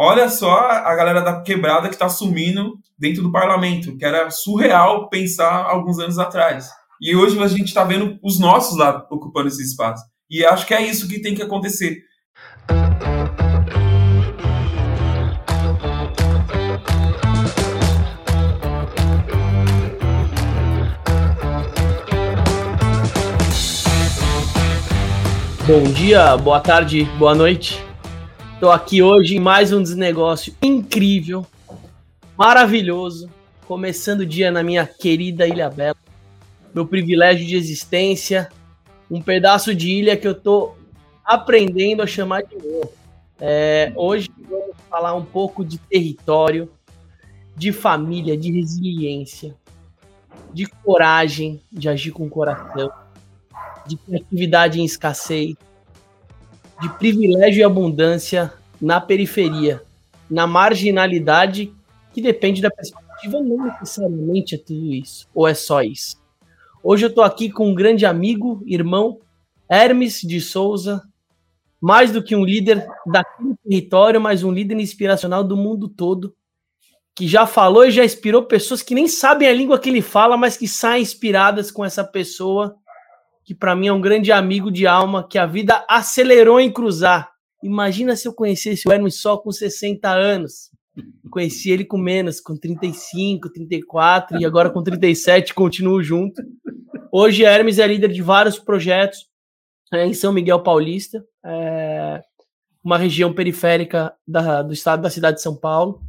olha só a galera da quebrada que está sumindo dentro do parlamento, que era surreal pensar alguns anos atrás. E hoje a gente está vendo os nossos lá ocupando esse espaço. E acho que é isso que tem que acontecer. Bom dia, boa tarde, boa noite. Estou aqui hoje em mais um desnegócio incrível, maravilhoso, começando o dia na minha querida Ilha Bela. Meu privilégio de existência, um pedaço de ilha que eu estou aprendendo a chamar de meu. É, hoje vamos falar um pouco de território, de família, de resiliência, de coragem de agir com coração de criatividade em escassez, de privilégio e abundância na periferia, na marginalidade que depende da perspectiva, não necessariamente é tudo isso, ou é só isso. Hoje eu estou aqui com um grande amigo, irmão, Hermes de Souza, mais do que um líder daquele território, mas um líder inspiracional do mundo todo, que já falou e já inspirou pessoas que nem sabem a língua que ele fala, mas que saem inspiradas com essa pessoa que para mim é um grande amigo de alma, que a vida acelerou em cruzar. Imagina se eu conhecesse o Hermes só com 60 anos. Conheci ele com menos, com 35, 34 e agora com 37 continuo junto. Hoje Hermes é líder de vários projetos é, em São Miguel Paulista, é, uma região periférica da, do estado da cidade de São Paulo.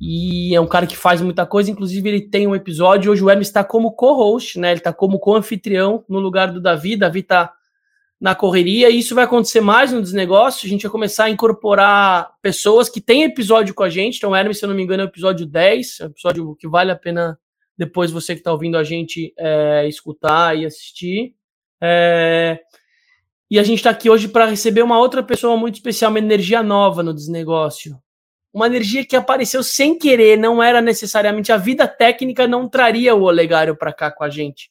E é um cara que faz muita coisa, inclusive ele tem um episódio, hoje o Hermes está como co-host, né? Ele está como co-anfitrião no lugar do Davi, Davi está na correria, e isso vai acontecer mais no desnegócio, a gente vai começar a incorporar pessoas que têm episódio com a gente, então Hermes, se eu não me engano, é o episódio 10, é um episódio que vale a pena depois você que está ouvindo a gente é, escutar e assistir. É... E a gente está aqui hoje para receber uma outra pessoa muito especial, uma energia nova no desnegócio uma energia que apareceu sem querer, não era necessariamente a vida técnica, não traria o Olegário para cá com a gente.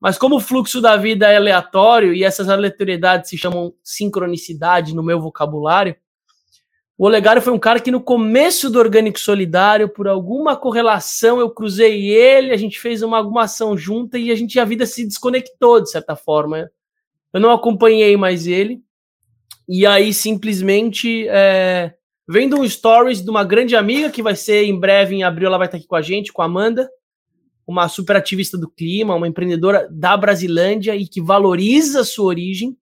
Mas como o fluxo da vida é aleatório e essas aleatoriedades se chamam sincronicidade no meu vocabulário, o Olegário foi um cara que no começo do Orgânico Solidário, por alguma correlação, eu cruzei ele, a gente fez uma alguma ação junta e a gente a vida se desconectou de certa forma. Eu não acompanhei mais ele. E aí simplesmente é, Vendo um stories de uma grande amiga que vai ser em breve, em abril, ela vai estar aqui com a gente, com a Amanda, uma super ativista do clima, uma empreendedora da Brasilândia e que valoriza a sua origem.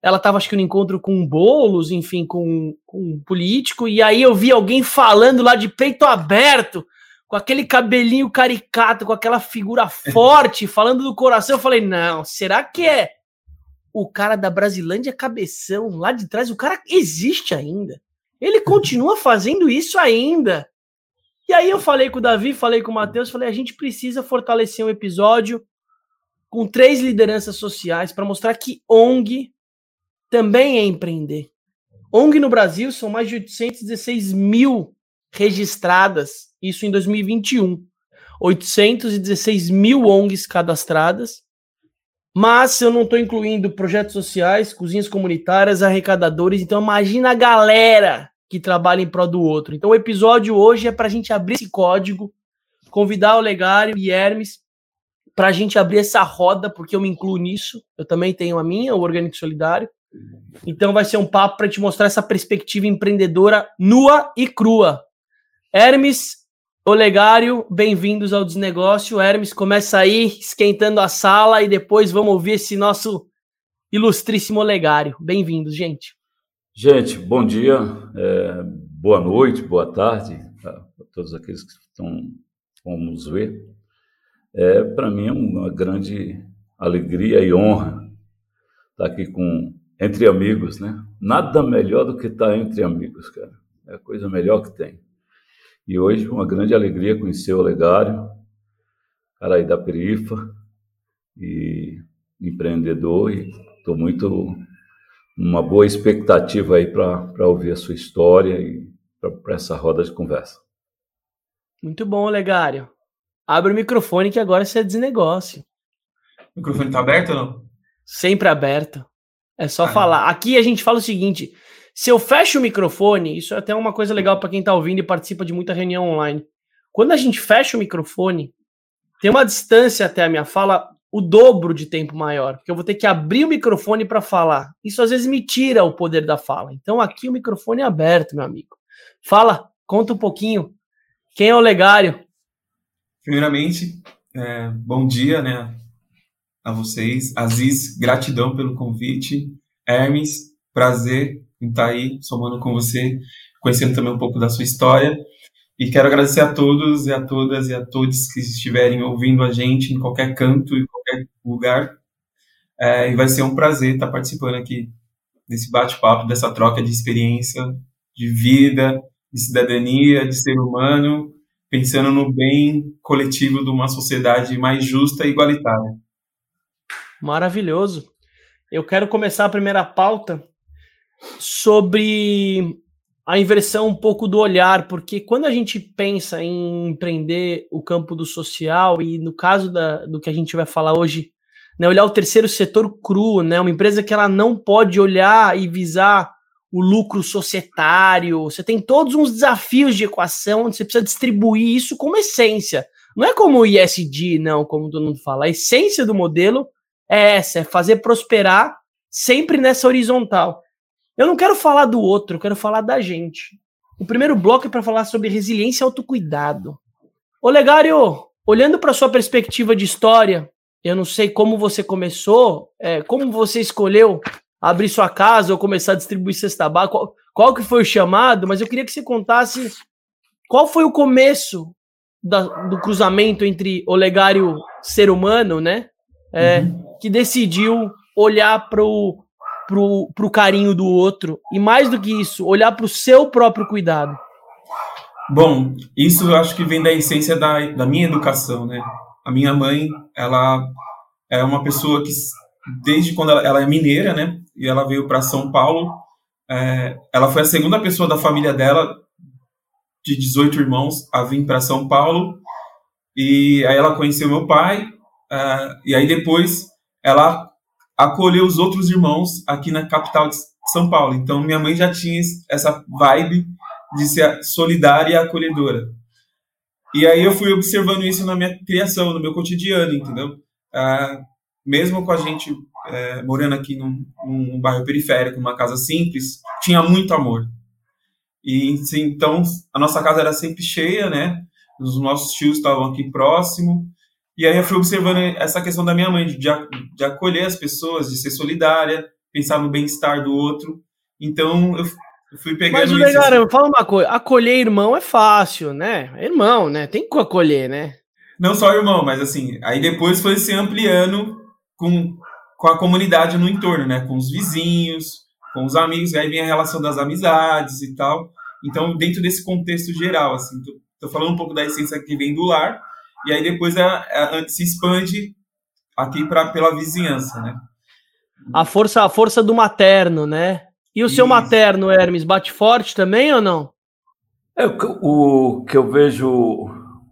Ela estava, acho que, no encontro com bolos, enfim, com, com um político, e aí eu vi alguém falando lá de peito aberto, com aquele cabelinho caricato, com aquela figura forte, falando do coração. Eu falei, não, será que é o cara da Brasilândia cabeção lá de trás? O cara existe ainda. Ele continua fazendo isso ainda. E aí eu falei com o Davi, falei com o Matheus, falei, a gente precisa fortalecer um episódio com três lideranças sociais para mostrar que ONG também é empreender. ONG no Brasil são mais de 816 mil registradas, isso em 2021. 816 mil ONGs cadastradas, mas eu não estou incluindo projetos sociais, cozinhas comunitárias, arrecadadores. Então, imagina a galera que trabalha em prol do outro. Então, o episódio hoje é para a gente abrir esse código, convidar o Legário e Hermes para a gente abrir essa roda, porque eu me incluo nisso. Eu também tenho a minha, o Orgânico Solidário. Então, vai ser um papo para te mostrar essa perspectiva empreendedora nua e crua. Hermes, Olegário, bem-vindos ao Desnegócio. Hermes, começa aí esquentando a sala e depois vamos ouvir esse nosso ilustríssimo Olegário. Bem-vindos, gente. Gente, bom dia, é, boa noite, boa tarde a todos aqueles que estão vamos ver. É, Para mim é uma grande alegria e honra estar aqui com entre amigos, né? Nada melhor do que estar entre amigos, cara. É a coisa melhor que tem. E hoje, uma grande alegria conhecer o Legário, cara aí da perifa, e empreendedor, e estou muito uma boa expectativa aí para ouvir a sua história e para essa roda de conversa. Muito bom, Legário. Abre o microfone que agora você é desnegócio. O microfone está aberto ou não? Sempre aberto. É só ah. falar. Aqui a gente fala o seguinte: Se eu fecho o microfone, isso é até uma coisa legal para quem está ouvindo e participa de muita reunião online. Quando a gente fecha o microfone, tem uma distância até a minha fala o dobro de tempo maior, porque eu vou ter que abrir o microfone para falar. Isso às vezes me tira o poder da fala. Então aqui o microfone é aberto, meu amigo. Fala, conta um pouquinho. Quem é o Legário? Primeiramente, é, bom dia, né, a vocês. Aziz, gratidão pelo convite. Hermes, prazer em estar aí somando com você, conhecendo também um pouco da sua história. E quero agradecer a todos e a todas e a todos que estiverem ouvindo a gente em qualquer canto, em qualquer lugar. É, e vai ser um prazer estar participando aqui desse bate-papo, dessa troca de experiência, de vida, de cidadania, de ser humano, pensando no bem coletivo de uma sociedade mais justa e igualitária. Maravilhoso. Eu quero começar a primeira pauta sobre a inversão um pouco do olhar, porque quando a gente pensa em empreender o campo do social, e no caso da, do que a gente vai falar hoje, né, olhar o terceiro setor cru, né, uma empresa que ela não pode olhar e visar o lucro societário, você tem todos uns desafios de equação onde você precisa distribuir isso como essência. Não é como o ISD, não, como todo mundo fala. A essência do modelo é essa, é fazer prosperar sempre nessa horizontal. Eu não quero falar do outro, eu quero falar da gente. O primeiro bloco é para falar sobre resiliência e autocuidado. Olegário, olhando para sua perspectiva de história, eu não sei como você começou, é, como você escolheu abrir sua casa ou começar a distribuir cesta básica, qual, qual, que foi o chamado, mas eu queria que você contasse qual foi o começo da, do cruzamento entre Olegário ser humano, né, é, uhum. que decidiu olhar para o pro, pro carinho do outro e mais do que isso, olhar para o seu próprio cuidado? Bom, isso eu acho que vem da essência da, da minha educação, né? A minha mãe, ela é uma pessoa que desde quando ela, ela é mineira, né? E ela veio para São Paulo. É, ela foi a segunda pessoa da família dela, de 18 irmãos, a vir para São Paulo. E aí ela conheceu meu pai. É, e aí depois ela acolher os outros irmãos aqui na capital de São Paulo. Então, minha mãe já tinha essa vibe de ser solidária e acolhedora. E aí eu fui observando isso na minha criação, no meu cotidiano, entendeu? Ah, mesmo com a gente é, morando aqui num, num, bairro periférico, numa casa simples, tinha muito amor. E então a nossa casa era sempre cheia, né? Os nossos tios estavam aqui próximo e aí eu fui observando essa questão da minha mãe, de, de acolher as pessoas, de ser solidária, pensar no bem-estar do outro. Então eu fui pegando Mas, isso. Mas, assim. fala uma coisa, acolher irmão é fácil, né? Irmão, né? Tem que acolher, né? Não só irmão, mas assim, aí depois foi se ampliando com, com a comunidade no entorno, né? Com os vizinhos, com os amigos, aí vem a relação das amizades e tal. Então, dentro desse contexto geral, assim, tô, tô falando um pouco da essência que vem do lar, e aí depois a, a, se expande aqui pra, pela vizinhança, né? A força, a força do materno, né? E o Isso. seu materno, Hermes, bate forte também ou não? É, o, o que eu vejo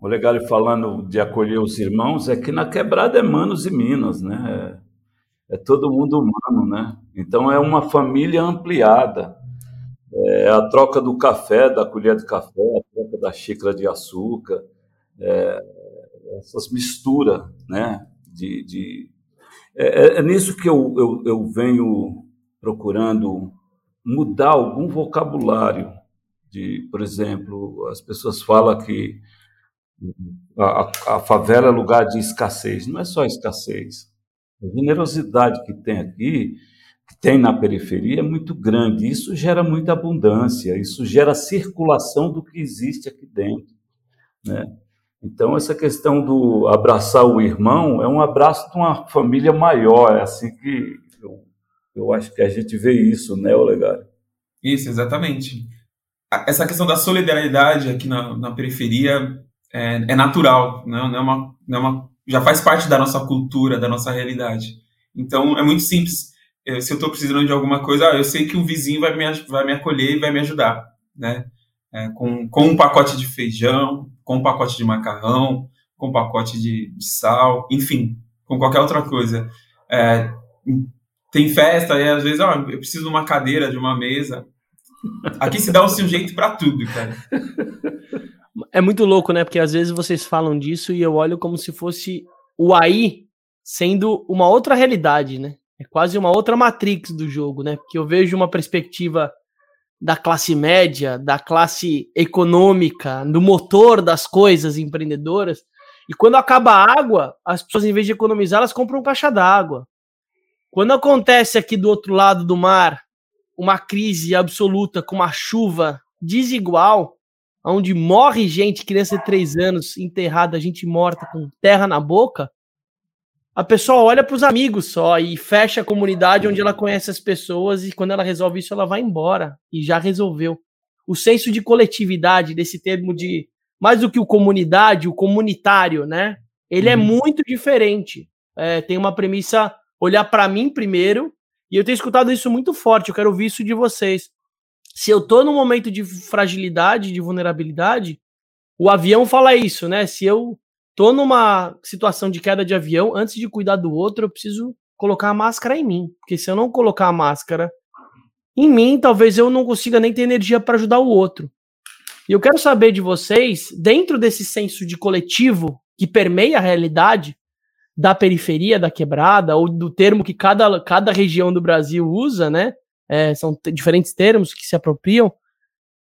o legal falando de acolher os irmãos é que na quebrada é manos e minas, né? É, é todo mundo humano, né? Então é uma família ampliada. É a troca do café, da colher de café, a troca da xícara de açúcar. É, essas misturas, né? De, de é, é, é, nisso que eu, eu, eu venho procurando mudar algum vocabulário. De, por exemplo, as pessoas falam que a, a, favela é lugar de escassez. Não é só escassez. A generosidade que tem aqui, que tem na periferia, é muito grande. Isso gera muita abundância, isso gera circulação do que existe aqui dentro. Né? Então, essa questão do abraçar o irmão é um abraço de uma família maior. É assim que eu, eu acho que a gente vê isso, né, Olegário? Isso, exatamente. Essa questão da solidariedade aqui na, na periferia é, é natural, né? não, é uma, não é uma, já faz parte da nossa cultura, da nossa realidade. Então, é muito simples. Se eu estou precisando de alguma coisa, ah, eu sei que o vizinho vai me, vai me acolher e vai me ajudar, né? É, com, com um pacote de feijão, com um pacote de macarrão, com um pacote de, de sal, enfim, com qualquer outra coisa. É, tem festa e às vezes, ó, eu preciso de uma cadeira, de uma mesa. Aqui se dá um jeito para tudo, cara. É muito louco, né? Porque às vezes vocês falam disso e eu olho como se fosse o AI sendo uma outra realidade, né? É quase uma outra matrix do jogo, né? Porque eu vejo uma perspectiva da classe média, da classe econômica, do motor das coisas empreendedoras. E quando acaba a água, as pessoas, em vez de economizar, elas compram um caixa d'água. Quando acontece aqui do outro lado do mar uma crise absoluta com uma chuva desigual, onde morre gente, criança de três anos, enterrada, gente morta com terra na boca, a pessoa olha para os amigos só e fecha a comunidade onde ela conhece as pessoas e quando ela resolve isso, ela vai embora e já resolveu. O senso de coletividade, desse termo de mais do que o comunidade, o comunitário, né? Ele é uhum. é muito diferente. É, tem uma premissa olhar para mim primeiro, e eu tenho escutado isso muito forte, eu quero ouvir isso de vocês. Se eu tô num momento de fragilidade, de vulnerabilidade, o avião fala isso, né? Se eu tô numa situação de queda de avião, antes de cuidar do outro, eu preciso colocar a máscara em mim, porque se eu não colocar a máscara em mim, talvez eu não consiga nem ter energia para ajudar o outro. E eu quero saber de vocês, dentro desse senso de coletivo que permeia a realidade, da periferia da quebrada, ou do termo que cada, cada região do Brasil usa, né? É, são diferentes termos que se apropriam.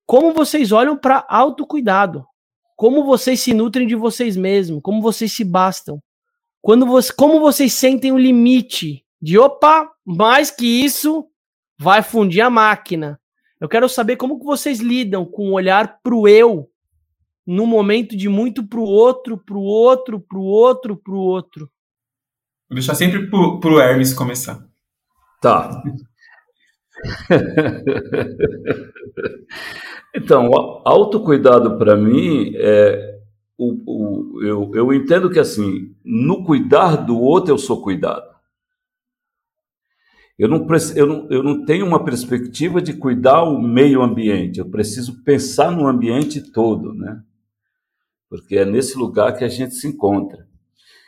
Como vocês olham para autocuidado? Como vocês se nutrem de vocês mesmos? Como vocês se bastam? Quando você, como vocês sentem o limite de opa, mais que isso vai fundir a máquina. Eu quero saber como que vocês lidam com o olhar pro eu no momento de muito pro outro, pro outro, pro outro, pro outro. Vou deixar sempre pro, pro Hermes começar. Tá. então, autocuidado para mim é o, o, eu, eu entendo que assim, no cuidar do outro eu sou cuidado. Eu não, eu, não, eu não tenho uma perspectiva de cuidar o meio ambiente, eu preciso pensar no ambiente todo, né? Porque é nesse lugar que a gente se encontra.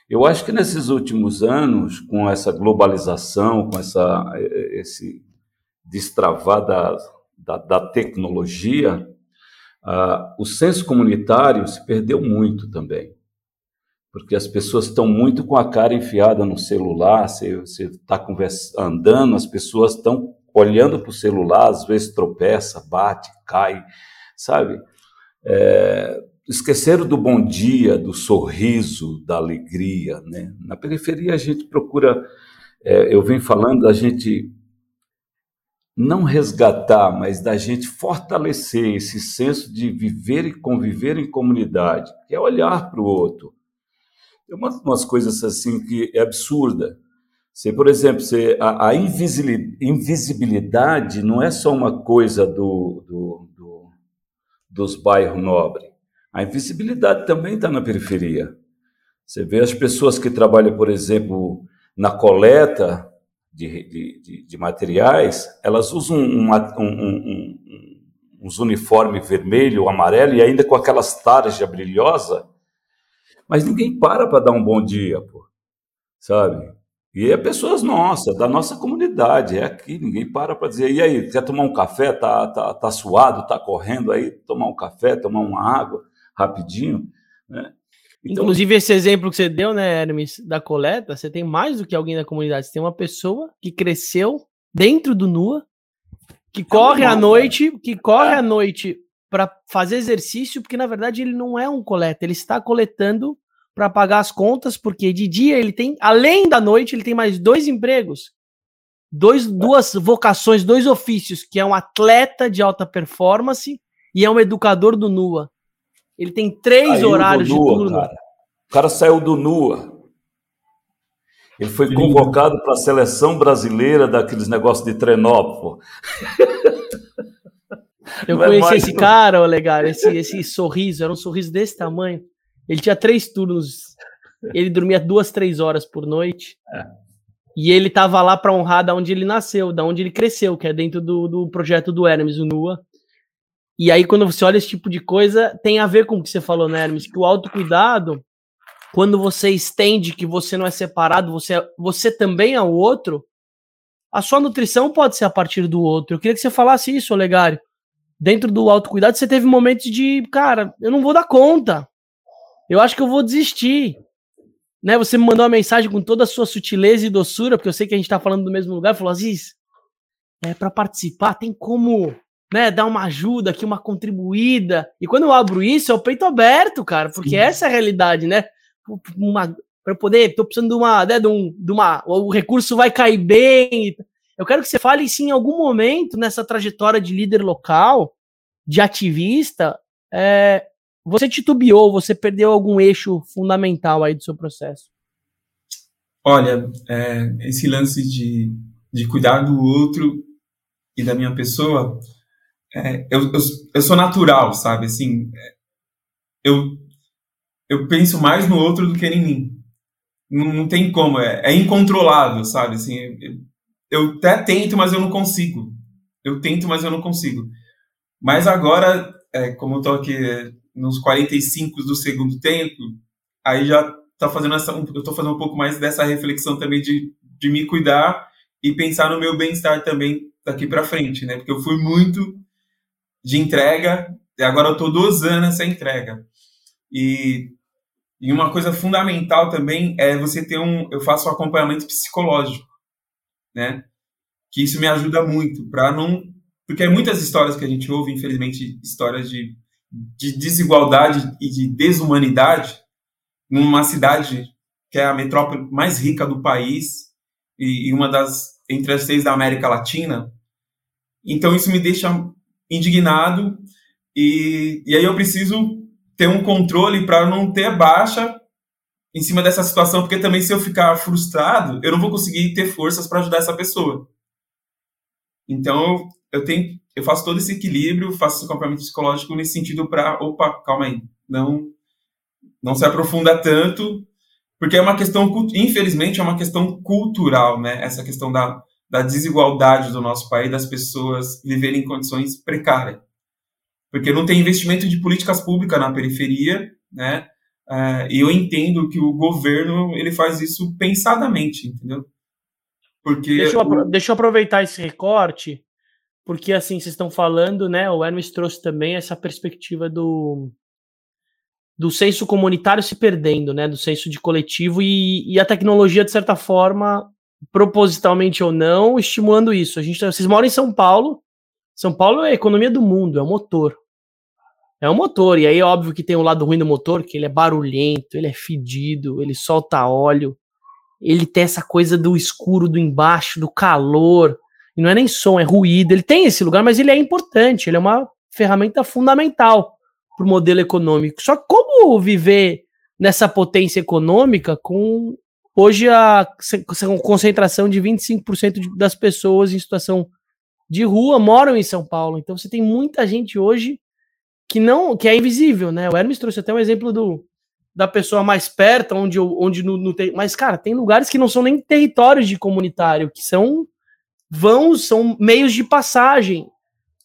Eu acho que nesses últimos anos, com essa globalização, com essa, esse destravar da, da, da tecnologia, uh, o senso comunitário se perdeu muito também. Porque as pessoas estão muito com a cara enfiada no celular, você está andando, as pessoas estão olhando para o celular, às vezes tropeça, bate, cai, sabe? É, esqueceram do bom dia, do sorriso, da alegria. Né? Na periferia a gente procura, é, eu venho falando da gente não resgatar, mas da gente fortalecer esse senso de viver e conviver em comunidade, que é olhar para o outro. Tem umas, umas, coisas assim que é absurda. Você, por exemplo, você, a, a invisibilidade não é só uma coisa do, do, do dos bairros nobres. A invisibilidade também está na periferia. Você vê as pessoas que trabalham, por exemplo, na coleta de, de, de materiais, elas usam um, um, um, uns uniformes vermelho amarelo e ainda com aquelas tarja brilhosa, mas ninguém para para dar um bom dia, pô, sabe? E é pessoas nossas, da nossa comunidade, é aqui, ninguém para para dizer, e aí, quer tomar um café? Tá, tá, tá suado, tá correndo aí, tomar um café, tomar uma água rapidinho. Né? Então, Inclusive, esse exemplo que você deu, né, Hermes, da coleta, você tem mais do que alguém da comunidade. Você tem uma pessoa que cresceu dentro do NUA, que é corre à noite, que corre é. à noite para fazer exercício, porque na verdade ele não é um coleta, ele está coletando para pagar as contas, porque de dia ele tem, além da noite, ele tem mais dois empregos, dois, duas vocações, dois ofícios, que é um atleta de alta performance e é um educador do NUA. Ele tem três saiu horários NUA, de turno. Cara. O cara saiu do NUA. Ele foi Lindo. convocado para a seleção brasileira daqueles negócios de trenó, Eu Não é conheci é esse cara, Olegar, esse, esse sorriso, era um sorriso desse tamanho. Ele tinha três turnos, ele dormia duas, três horas por noite. É. E ele estava lá para honrar da onde ele nasceu, da onde ele cresceu, que é dentro do, do projeto do Hermes, o NUA. E aí, quando você olha esse tipo de coisa, tem a ver com o que você falou, né, Hermes? Que o autocuidado, quando você estende que você não é separado, você, é, você também é o outro, a sua nutrição pode ser a partir do outro. Eu queria que você falasse isso, Olegário. dentro do autocuidado, você teve momentos de, cara, eu não vou dar conta. Eu acho que eu vou desistir. Né, você me mandou uma mensagem com toda a sua sutileza e doçura, porque eu sei que a gente tá falando do mesmo lugar, falou, Aziz, é, para participar, tem como né, dar uma ajuda aqui, uma contribuída. E quando eu abro isso, é o peito aberto, cara, porque Sim. essa é a realidade, né? Uma, para poder, tô precisando de uma, né, de, um, de uma, o recurso vai cair bem. Eu quero que você fale se em algum momento nessa trajetória de líder local, de ativista, é, você titubeou, você perdeu algum eixo fundamental aí do seu processo? Olha, é, esse lance de, de cuidar do outro e da minha pessoa, é, eu, eu, eu, sou natural, sabe? Assim, eu, eu penso mais no outro do que em mim. Não, não tem como, é, é incontrolável, sabe? Assim, eu, até tento, mas eu não consigo. Eu tento, mas eu não consigo. Mas agora, é, como eu tô aqui nos 45 do segundo tempo, aí já tá fazendo essa, eu tô fazendo um pouco mais dessa reflexão também de, de me cuidar e pensar no meu bem-estar também daqui para frente, né? Porque eu fui muito de entrega e agora eu tô dosando essa entrega. E, e uma coisa fundamental também é você ter um, eu faço um acompanhamento psicológico, né? Que isso me ajuda muito para não, porque é muitas histórias que a gente ouve, infelizmente, histórias de de desigualdade e de desumanidade numa cidade que é a metrópole mais rica do país e, e uma das entre as seis da América Latina. Então isso me deixa indignado e, e aí eu preciso ter um controle para não ter baixa em cima dessa situação, porque também se eu ficar frustrado, eu não vou conseguir ter forças para ajudar essa pessoa. Então eu tenho eu faço todo esse equilíbrio, faço esse acompanhamento psicológico nesse sentido para, opa, calma aí, não, não se aprofunda tanto, porque é uma questão, infelizmente, é uma questão cultural, né? Essa questão da, da desigualdade do nosso país, das pessoas viverem em condições precárias. Porque não tem investimento de políticas públicas na periferia, né? Uh, e eu entendo que o governo ele faz isso pensadamente, entendeu? Porque deixa eu, deixa eu aproveitar esse recorte porque assim, vocês estão falando, né? O Hermes trouxe também essa perspectiva do, do senso comunitário se perdendo, né? Do senso de coletivo e, e a tecnologia, de certa forma, propositalmente ou não, estimulando isso. A gente, tá, vocês moram em São Paulo. São Paulo é a economia do mundo, é o motor. É um motor, e aí é óbvio que tem o um lado ruim do motor, que ele é barulhento, ele é fedido, ele solta óleo, ele tem essa coisa do escuro do embaixo, do calor, e não é nem som, é ruído. Ele tem esse lugar, mas ele é importante, ele é uma ferramenta fundamental para o modelo econômico. Só como viver nessa potência econômica com hoje a concentração de 25% das pessoas em situação de rua moram em São Paulo. Então você tem muita gente hoje que não que é invisível, né? O Hermes trouxe até um exemplo do da pessoa mais perto, onde onde no, no mas cara, tem lugares que não são nem territórios de comunitário, que são vão, são meios de passagem.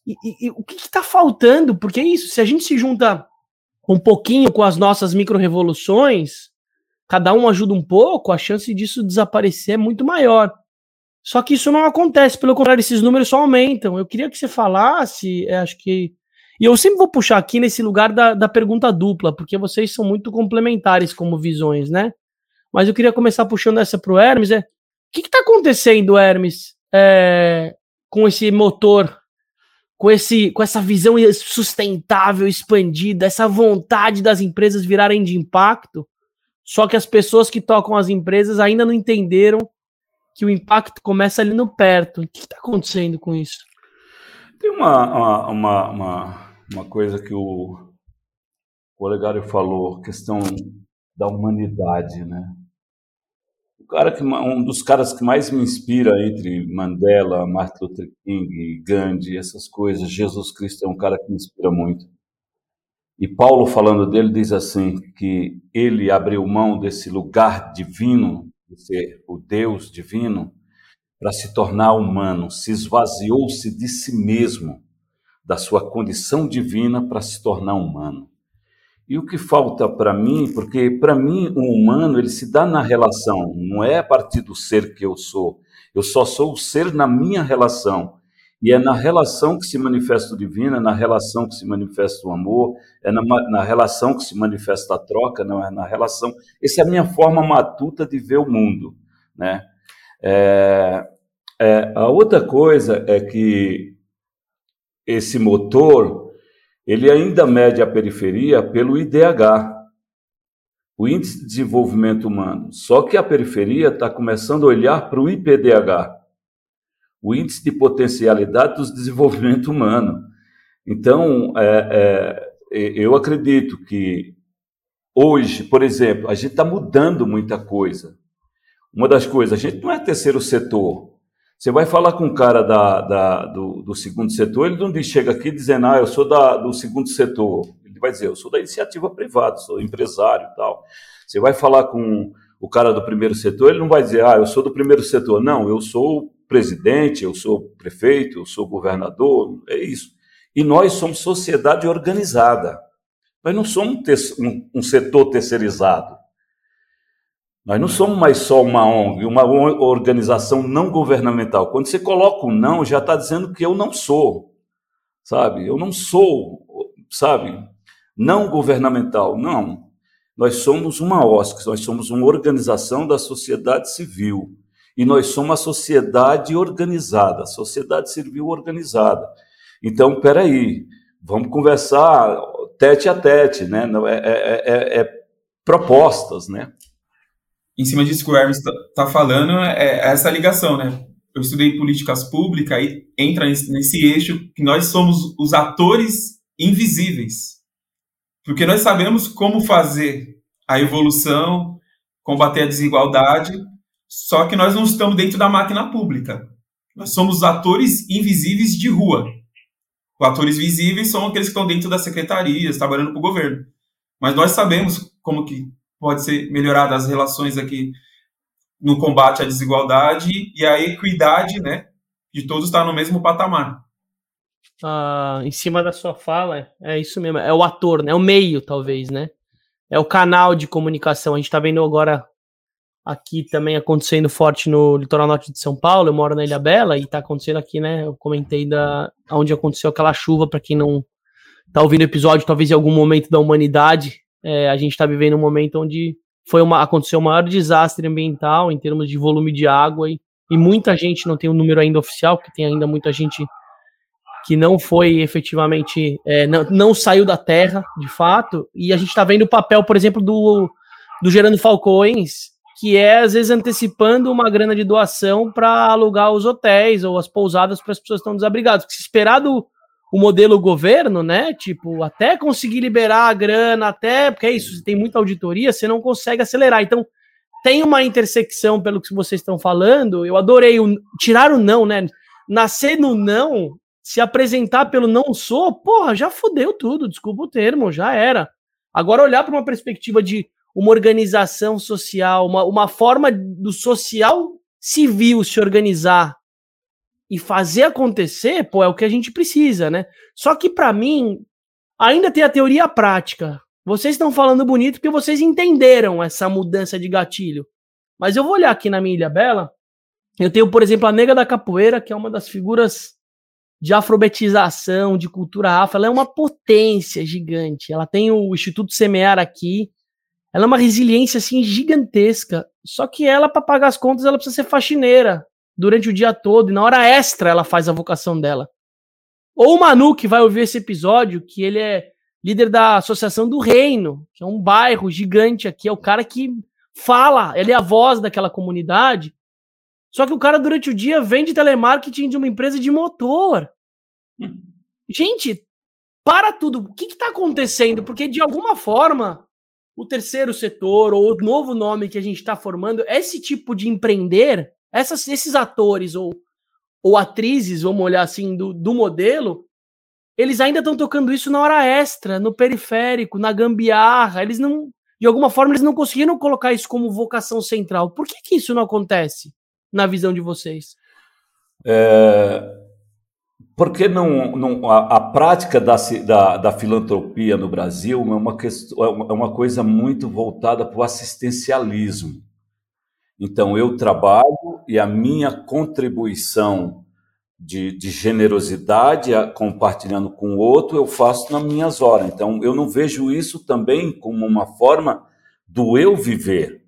E, e, e o que está faltando? Porque é isso, se a gente se junta um pouquinho com as nossas micro-revoluções, cada um ajuda um pouco, a chance disso desaparecer é muito maior. Só que isso não acontece, pelo contrário, esses números só aumentam. Eu queria que você falasse, é, acho que. E eu sempre vou puxar aqui nesse lugar da, da pergunta dupla, porque vocês são muito complementares como visões, né? Mas eu queria começar puxando essa para o Hermes. É, o que está acontecendo, Hermes, é, com esse motor, com, esse, com essa visão sustentável, expandida, essa vontade das empresas virarem de impacto, só que as pessoas que tocam as empresas ainda não entenderam que o impacto começa ali no perto. O que está acontecendo com isso? Tem uma, uma, uma, uma, coisa que o, o Olegário falou, questão da humanidade, né? cara que um dos caras que mais me inspira entre Mandela, Martin Luther King, Gandhi, essas coisas, Jesus Cristo é um cara que me inspira muito. E Paulo falando dele diz assim que ele abriu mão desse lugar divino, de ser o Deus divino, para se tornar humano, se esvaziou-se de si mesmo, da sua condição divina para se tornar humano. E o que falta para mim, porque para mim o humano ele se dá na relação, não é a partir do ser que eu sou. Eu só sou o ser na minha relação. E é na relação que se manifesta o divino, é na relação que se manifesta o amor, é na, na relação que se manifesta a troca, não é na relação. Essa é a minha forma matuta de ver o mundo, né? É, é, a outra coisa é que esse motor ele ainda mede a periferia pelo IDH, o Índice de Desenvolvimento Humano. Só que a periferia está começando a olhar para o IPDH, o Índice de Potencialidade do Desenvolvimento Humano. Então, é, é, eu acredito que hoje, por exemplo, a gente está mudando muita coisa. Uma das coisas, a gente não é terceiro setor. Você vai falar com um cara da, da do, do, segundo setor, ele não chega aqui dizendo, ah, eu sou da, do segundo setor vai dizer, eu sou da iniciativa privada, sou empresário e tal. Você vai falar com o cara do primeiro setor, ele não vai dizer, ah, eu sou do primeiro setor. Não, eu sou presidente, eu sou prefeito, eu sou governador, é isso. E nós somos sociedade organizada. Nós não somos um, um setor terceirizado. Nós não somos mais só uma ONG, uma organização não governamental. Quando você coloca o não, já está dizendo que eu não sou, sabe? Eu não sou, sabe? não governamental, não. Nós somos uma OSC, nós somos uma organização da sociedade civil. E nós somos a sociedade organizada, sociedade civil organizada. Então, peraí, vamos conversar tete a tete, né? É, é, é, é propostas, né? Em cima disso que o Hermes está tá falando, é essa ligação, né? Eu estudei políticas públicas e entra nesse, nesse eixo que nós somos os atores invisíveis porque nós sabemos como fazer a evolução, combater a desigualdade, só que nós não estamos dentro da máquina pública. Nós somos atores invisíveis de rua. Os atores visíveis são aqueles que estão dentro das secretarias, trabalhando para o governo. Mas nós sabemos como que pode ser melhorada as relações aqui no combate à desigualdade e a equidade, né, de todos estar no mesmo patamar uh, em cima da sua fala, é isso mesmo, é o ator, né? É o meio, talvez, né? É o canal de comunicação. A gente tá vendo agora aqui também acontecendo forte no litoral norte de São Paulo. Eu moro na Ilha Bela e tá acontecendo aqui, né? Eu comentei da onde aconteceu aquela chuva, para quem não tá ouvindo o episódio, talvez em algum momento da humanidade, é, a gente tá vivendo um momento onde foi uma, aconteceu o maior desastre ambiental em termos de volume de água e, e muita gente não tem o um número ainda oficial, porque tem ainda muita gente que não foi efetivamente, é, não, não, saiu da terra, de fato, e a gente está vendo o papel, por exemplo, do, do Gerando Falcões, que é, às vezes, antecipando uma grana de doação para alugar os hotéis ou as pousadas para as pessoas que estão desabrigadas. Porque se esperar do o modelo governo, né, tipo, até conseguir liberar a grana, até, porque é isso, você tem muita auditoria, você não consegue acelerar. Então, tem uma intersecção pelo que vocês estão falando, eu adorei o, tirar o não, né, nascer no não se apresentar pelo não sou, porra, já fudeu tudo, desculpa o termo, já era. Agora olhar para uma perspectiva de uma organização social, uma, uma forma do social civil se organizar e fazer acontecer, pô, é o que a gente precisa, né? Só que para mim ainda tem a teoria prática. Vocês estão falando bonito porque vocês entenderam essa mudança de gatilho. Mas eu vou olhar aqui na minha Ilha Bela. Eu tenho, por exemplo, a Nega da Capoeira, que é uma das figuras de afrobetização, de cultura afro, ela é uma potência gigante. Ela tem o Instituto Semear aqui. Ela é uma resiliência assim gigantesca. Só que ela para pagar as contas ela precisa ser faxineira durante o dia todo e na hora extra ela faz a vocação dela. Ou o Manu que vai ouvir esse episódio, que ele é líder da Associação do Reino, que é um bairro gigante aqui, é o cara que fala, ele é a voz daquela comunidade só que o cara, durante o dia, vende telemarketing de uma empresa de motor. Hum. Gente, para tudo. O que está acontecendo? Porque, de alguma forma, o terceiro setor, ou o novo nome que a gente está formando, esse tipo de empreender, essas, esses atores ou, ou atrizes, vamos olhar assim, do, do modelo, eles ainda estão tocando isso na hora extra, no periférico, na gambiarra. Eles não, de alguma forma, eles não conseguiram colocar isso como vocação central. Por que, que isso não acontece? na visão de vocês? É, porque não, não, a, a prática da, da, da, filantropia no Brasil é uma, questão, é uma coisa muito voltada para o assistencialismo. Então, eu trabalho e a minha contribuição de, de generosidade, compartilhando com o outro, eu faço nas minhas horas. Então, eu não vejo isso também como uma forma do eu viver.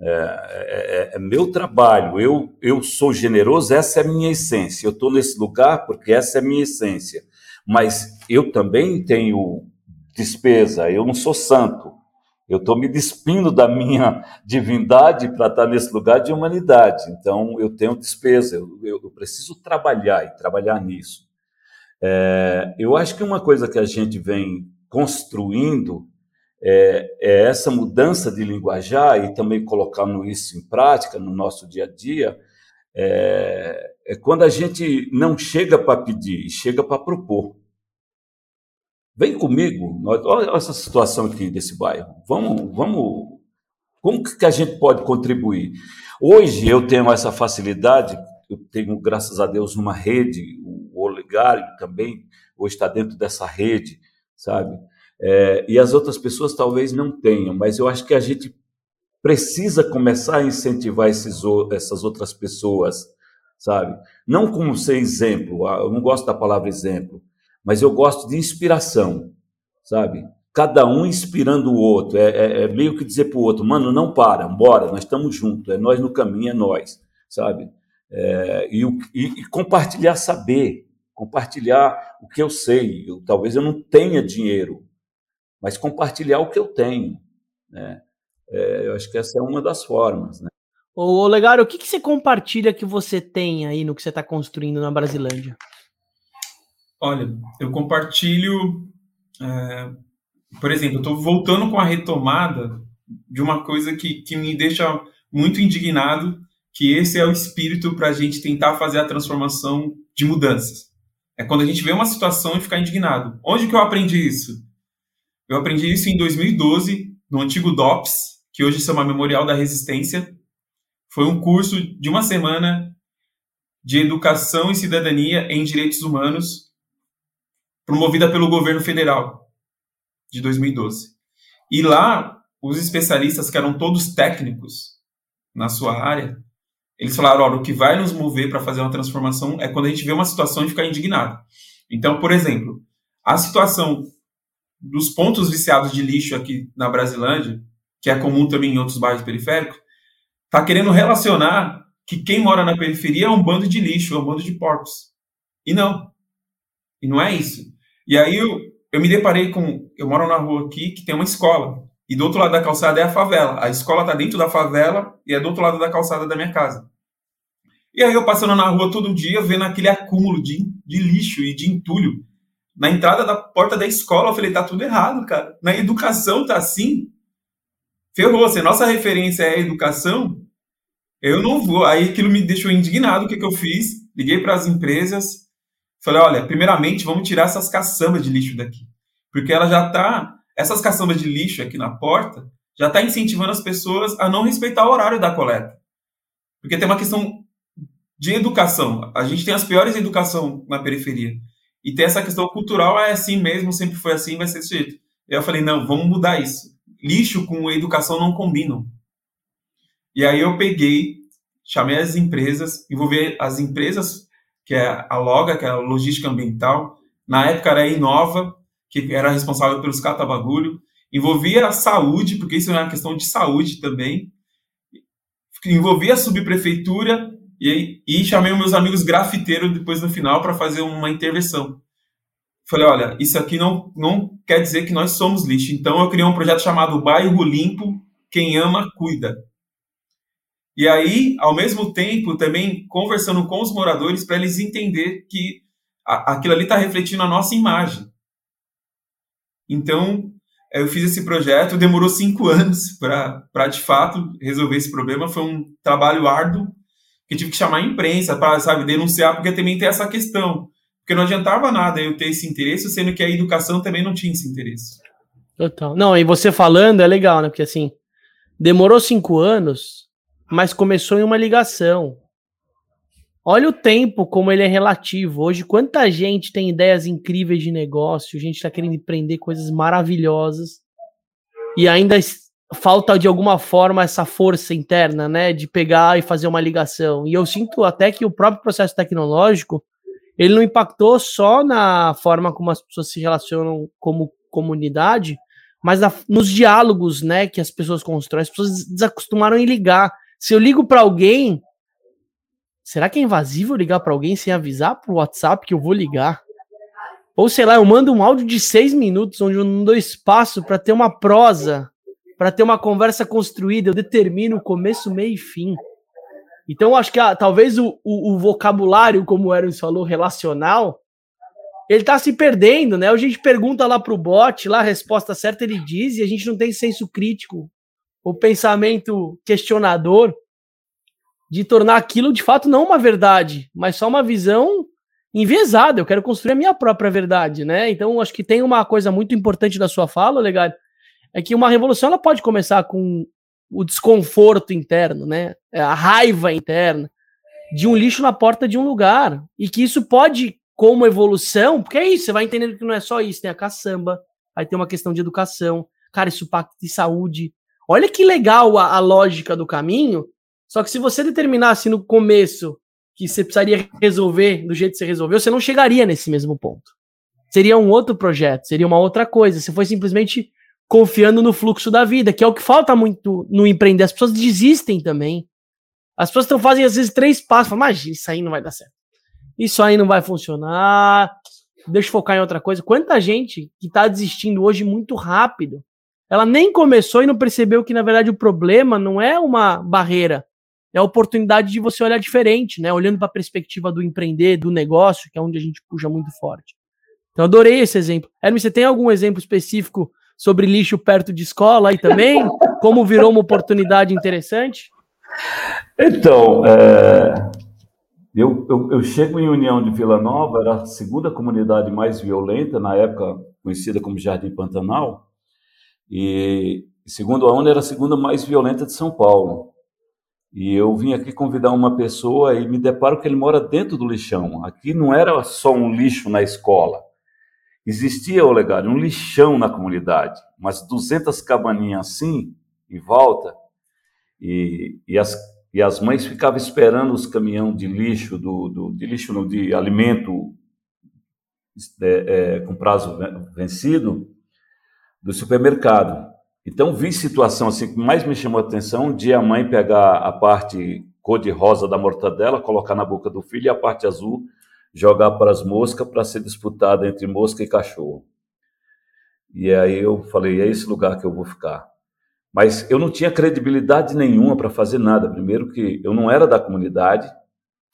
É, é, é, é meu trabalho, eu, eu sou generoso, essa é a minha essência. Eu estou nesse lugar porque essa é a minha essência. Mas eu também tenho despesa, eu não sou santo. Eu estou me despindo da minha divindade para estar nesse lugar de humanidade. Então, eu tenho despesa, eu, eu preciso trabalhar e trabalhar nisso. É, eu acho que uma coisa que a gente vem construindo é, é, essa mudança de linguajar e também colocando isso em prática no nosso dia a dia. É, é quando a gente não chega para pedir, chega para propor. Vem comigo, olha essa situação aqui desse bairro. Vamos, vamos. Como que a gente pode contribuir? Hoje eu tenho essa facilidade, eu tenho, graças a Deus, uma rede, o Olegário também hoje está dentro dessa rede, sabe? É, e as outras pessoas talvez não tenham, mas eu acho que a gente precisa começar a incentivar esses, essas outras pessoas, sabe? Não como ser exemplo, ah, eu não gosto da palavra exemplo, mas eu gosto de inspiração, sabe? Cada um inspirando o outro. É, é, é meio que dizer para o outro, mano, não para, bora, nós estamos juntos, é nós no caminho, é nós, sabe? É, e, e, e, compartilhar saber, compartilhar o que eu sei. Eu, talvez eu não tenha dinheiro, mas compartilhar o que eu tenho, né? É, eu acho que essa é uma das formas, né? Ô, Legário, o que, que você compartilha que você tem aí no que você está construindo na Brasilândia? Olha, eu compartilho, é, por exemplo, eu estou voltando com a retomada de uma coisa que, que me deixa muito indignado, que esse é o espírito para a gente tentar fazer a transformação de mudanças. É quando a gente vê uma situação e ficar indignado. Onde que eu aprendi isso? Eu aprendi isso em 2012, no antigo DOPS, que hoje chama Memorial da Resistência. Foi um curso de uma semana de educação e cidadania em direitos humanos promovida pelo governo federal de 2012. E lá, os especialistas, que eram todos técnicos na sua área, eles falaram: olha, o que vai nos mover para fazer uma transformação é quando a gente vê uma situação e ficar indignado. Então, por exemplo, a situação dos pontos viciados de lixo aqui na Brasilândia, que é comum também em outros bairros periféricos, está querendo relacionar que quem mora na periferia é um bando de lixo, é um bando de porcos. E não. E não é isso. E aí eu, eu me deparei com. Eu moro na rua aqui que tem uma escola. E do outro lado da calçada é a favela. A escola está dentro da favela e é do outro lado da calçada da minha casa. E aí eu passando na rua todo dia, vendo aquele acúmulo de, de lixo e de entulho. Na entrada da porta da escola, eu falei, tá tudo errado, cara. Na educação tá assim. Ferrou. Se a nossa referência é a educação, eu não vou. Aí aquilo me deixou indignado. O que, que eu fiz? Liguei para as empresas, Falei, olha, primeiramente vamos tirar essas caçambas de lixo daqui. Porque ela já está, essas caçambas de lixo aqui na porta, já está incentivando as pessoas a não respeitar o horário da coleta. Porque tem uma questão de educação. A gente tem as piores educação na periferia. E tem essa questão cultural, é assim mesmo, sempre foi assim, vai ser desse jeito. Eu falei, não, vamos mudar isso. Lixo com educação não combinam. E aí eu peguei, chamei as empresas, envolvi as empresas que é a Loga, que é a Logística Ambiental. Na época era a Inova, que era responsável pelos catabagulho. Envolvia a saúde, porque isso é uma questão de saúde também. Envolvia a subprefeitura e, e chamei os meus amigos grafiteiros depois no final para fazer uma intervenção. Falei, olha, isso aqui não, não quer dizer que nós somos lixo. Então eu criei um projeto chamado Bairro Limpo, quem ama, cuida. E aí, ao mesmo tempo, também conversando com os moradores para eles entender que aquilo ali está refletindo a nossa imagem. Então, eu fiz esse projeto, demorou cinco anos para, de fato, resolver esse problema. Foi um trabalho árduo, que tive que chamar a imprensa para, sabe, denunciar, porque também tem essa questão. Porque não adiantava nada eu ter esse interesse, sendo que a educação também não tinha esse interesse. Total. Não, e você falando é legal, né? Porque assim, demorou cinco anos, mas começou em uma ligação. Olha o tempo como ele é relativo. Hoje, quanta gente tem ideias incríveis de negócio, gente está querendo empreender coisas maravilhosas e ainda falta de alguma forma essa força interna, né, de pegar e fazer uma ligação. E eu sinto até que o próprio processo tecnológico ele não impactou só na forma como as pessoas se relacionam como comunidade, mas na, nos diálogos, né, que as pessoas constroem. As pessoas desacostumaram em ligar. Se eu ligo para alguém, será que é invasivo ligar para alguém sem avisar pro WhatsApp que eu vou ligar? Ou sei lá, eu mando um áudio de seis minutos onde eu não dou espaço para ter uma prosa, para ter uma conversa construída, eu determino o começo, meio e fim. Então, acho que ah, talvez o, o, o, vocabulário, como o Eros falou, relacional, ele está se perdendo, né? A gente pergunta lá pro bot, lá a resposta certa ele diz, e a gente não tem senso crítico, o pensamento questionador de tornar aquilo de fato não uma verdade, mas só uma visão enviesada. Eu quero construir a minha própria verdade, né? Então, acho que tem uma coisa muito importante da sua fala, legal, é que uma revolução ela pode começar com o desconforto interno, né? É, a raiva interna de um lixo na porta de um lugar. E que isso pode, como evolução, porque é isso, você vai entendendo que não é só isso, tem a caçamba, aí tem uma questão de educação, cara, isso pacto de saúde. Olha que legal a, a lógica do caminho. Só que se você determinasse no começo que você precisaria resolver do jeito que você resolveu, você não chegaria nesse mesmo ponto. Seria um outro projeto, seria uma outra coisa. Você foi simplesmente confiando no fluxo da vida, que é o que falta muito no empreender. As pessoas desistem também. As pessoas estão fazendo às vezes três passos, falam, imagina, isso aí não vai dar certo. Isso aí não vai funcionar. Deixa eu focar em outra coisa. Quanta gente que está desistindo hoje muito rápido. Ela nem começou e não percebeu que, na verdade, o problema não é uma barreira, é a oportunidade de você olhar diferente, né? Olhando para a perspectiva do empreender, do negócio, que é onde a gente puxa muito forte. Então, adorei esse exemplo. Hermes, você tem algum exemplo específico sobre lixo perto de escola aí também? Como virou uma oportunidade interessante? Então, é, eu, eu, eu, chego em União de Vila Nova, era a segunda comunidade mais violenta, na época conhecida como Jardim Pantanal, e segundo a ONU era a segunda mais violenta de São Paulo. E eu vim aqui convidar uma pessoa e me deparo que ele mora dentro do lixão. Aqui não era só um lixo na escola. Existia, Olegário, um lixão na comunidade, umas 200 cabaninhas assim, em volta, e, e, as, e as mães ficavam esperando os caminhões de lixo, do, do, de lixo não, de alimento é, é, com prazo vencido, do supermercado. Então, vi situação assim que mais me chamou a atenção, um dia a mãe pegar a parte cor-de-rosa da mortadela, colocar na boca do filho, e a parte azul jogar para as moscas para ser disputada entre mosca e cachorro. E aí eu falei, é esse lugar que eu vou ficar. Mas eu não tinha credibilidade nenhuma para fazer nada. Primeiro que eu não era da comunidade.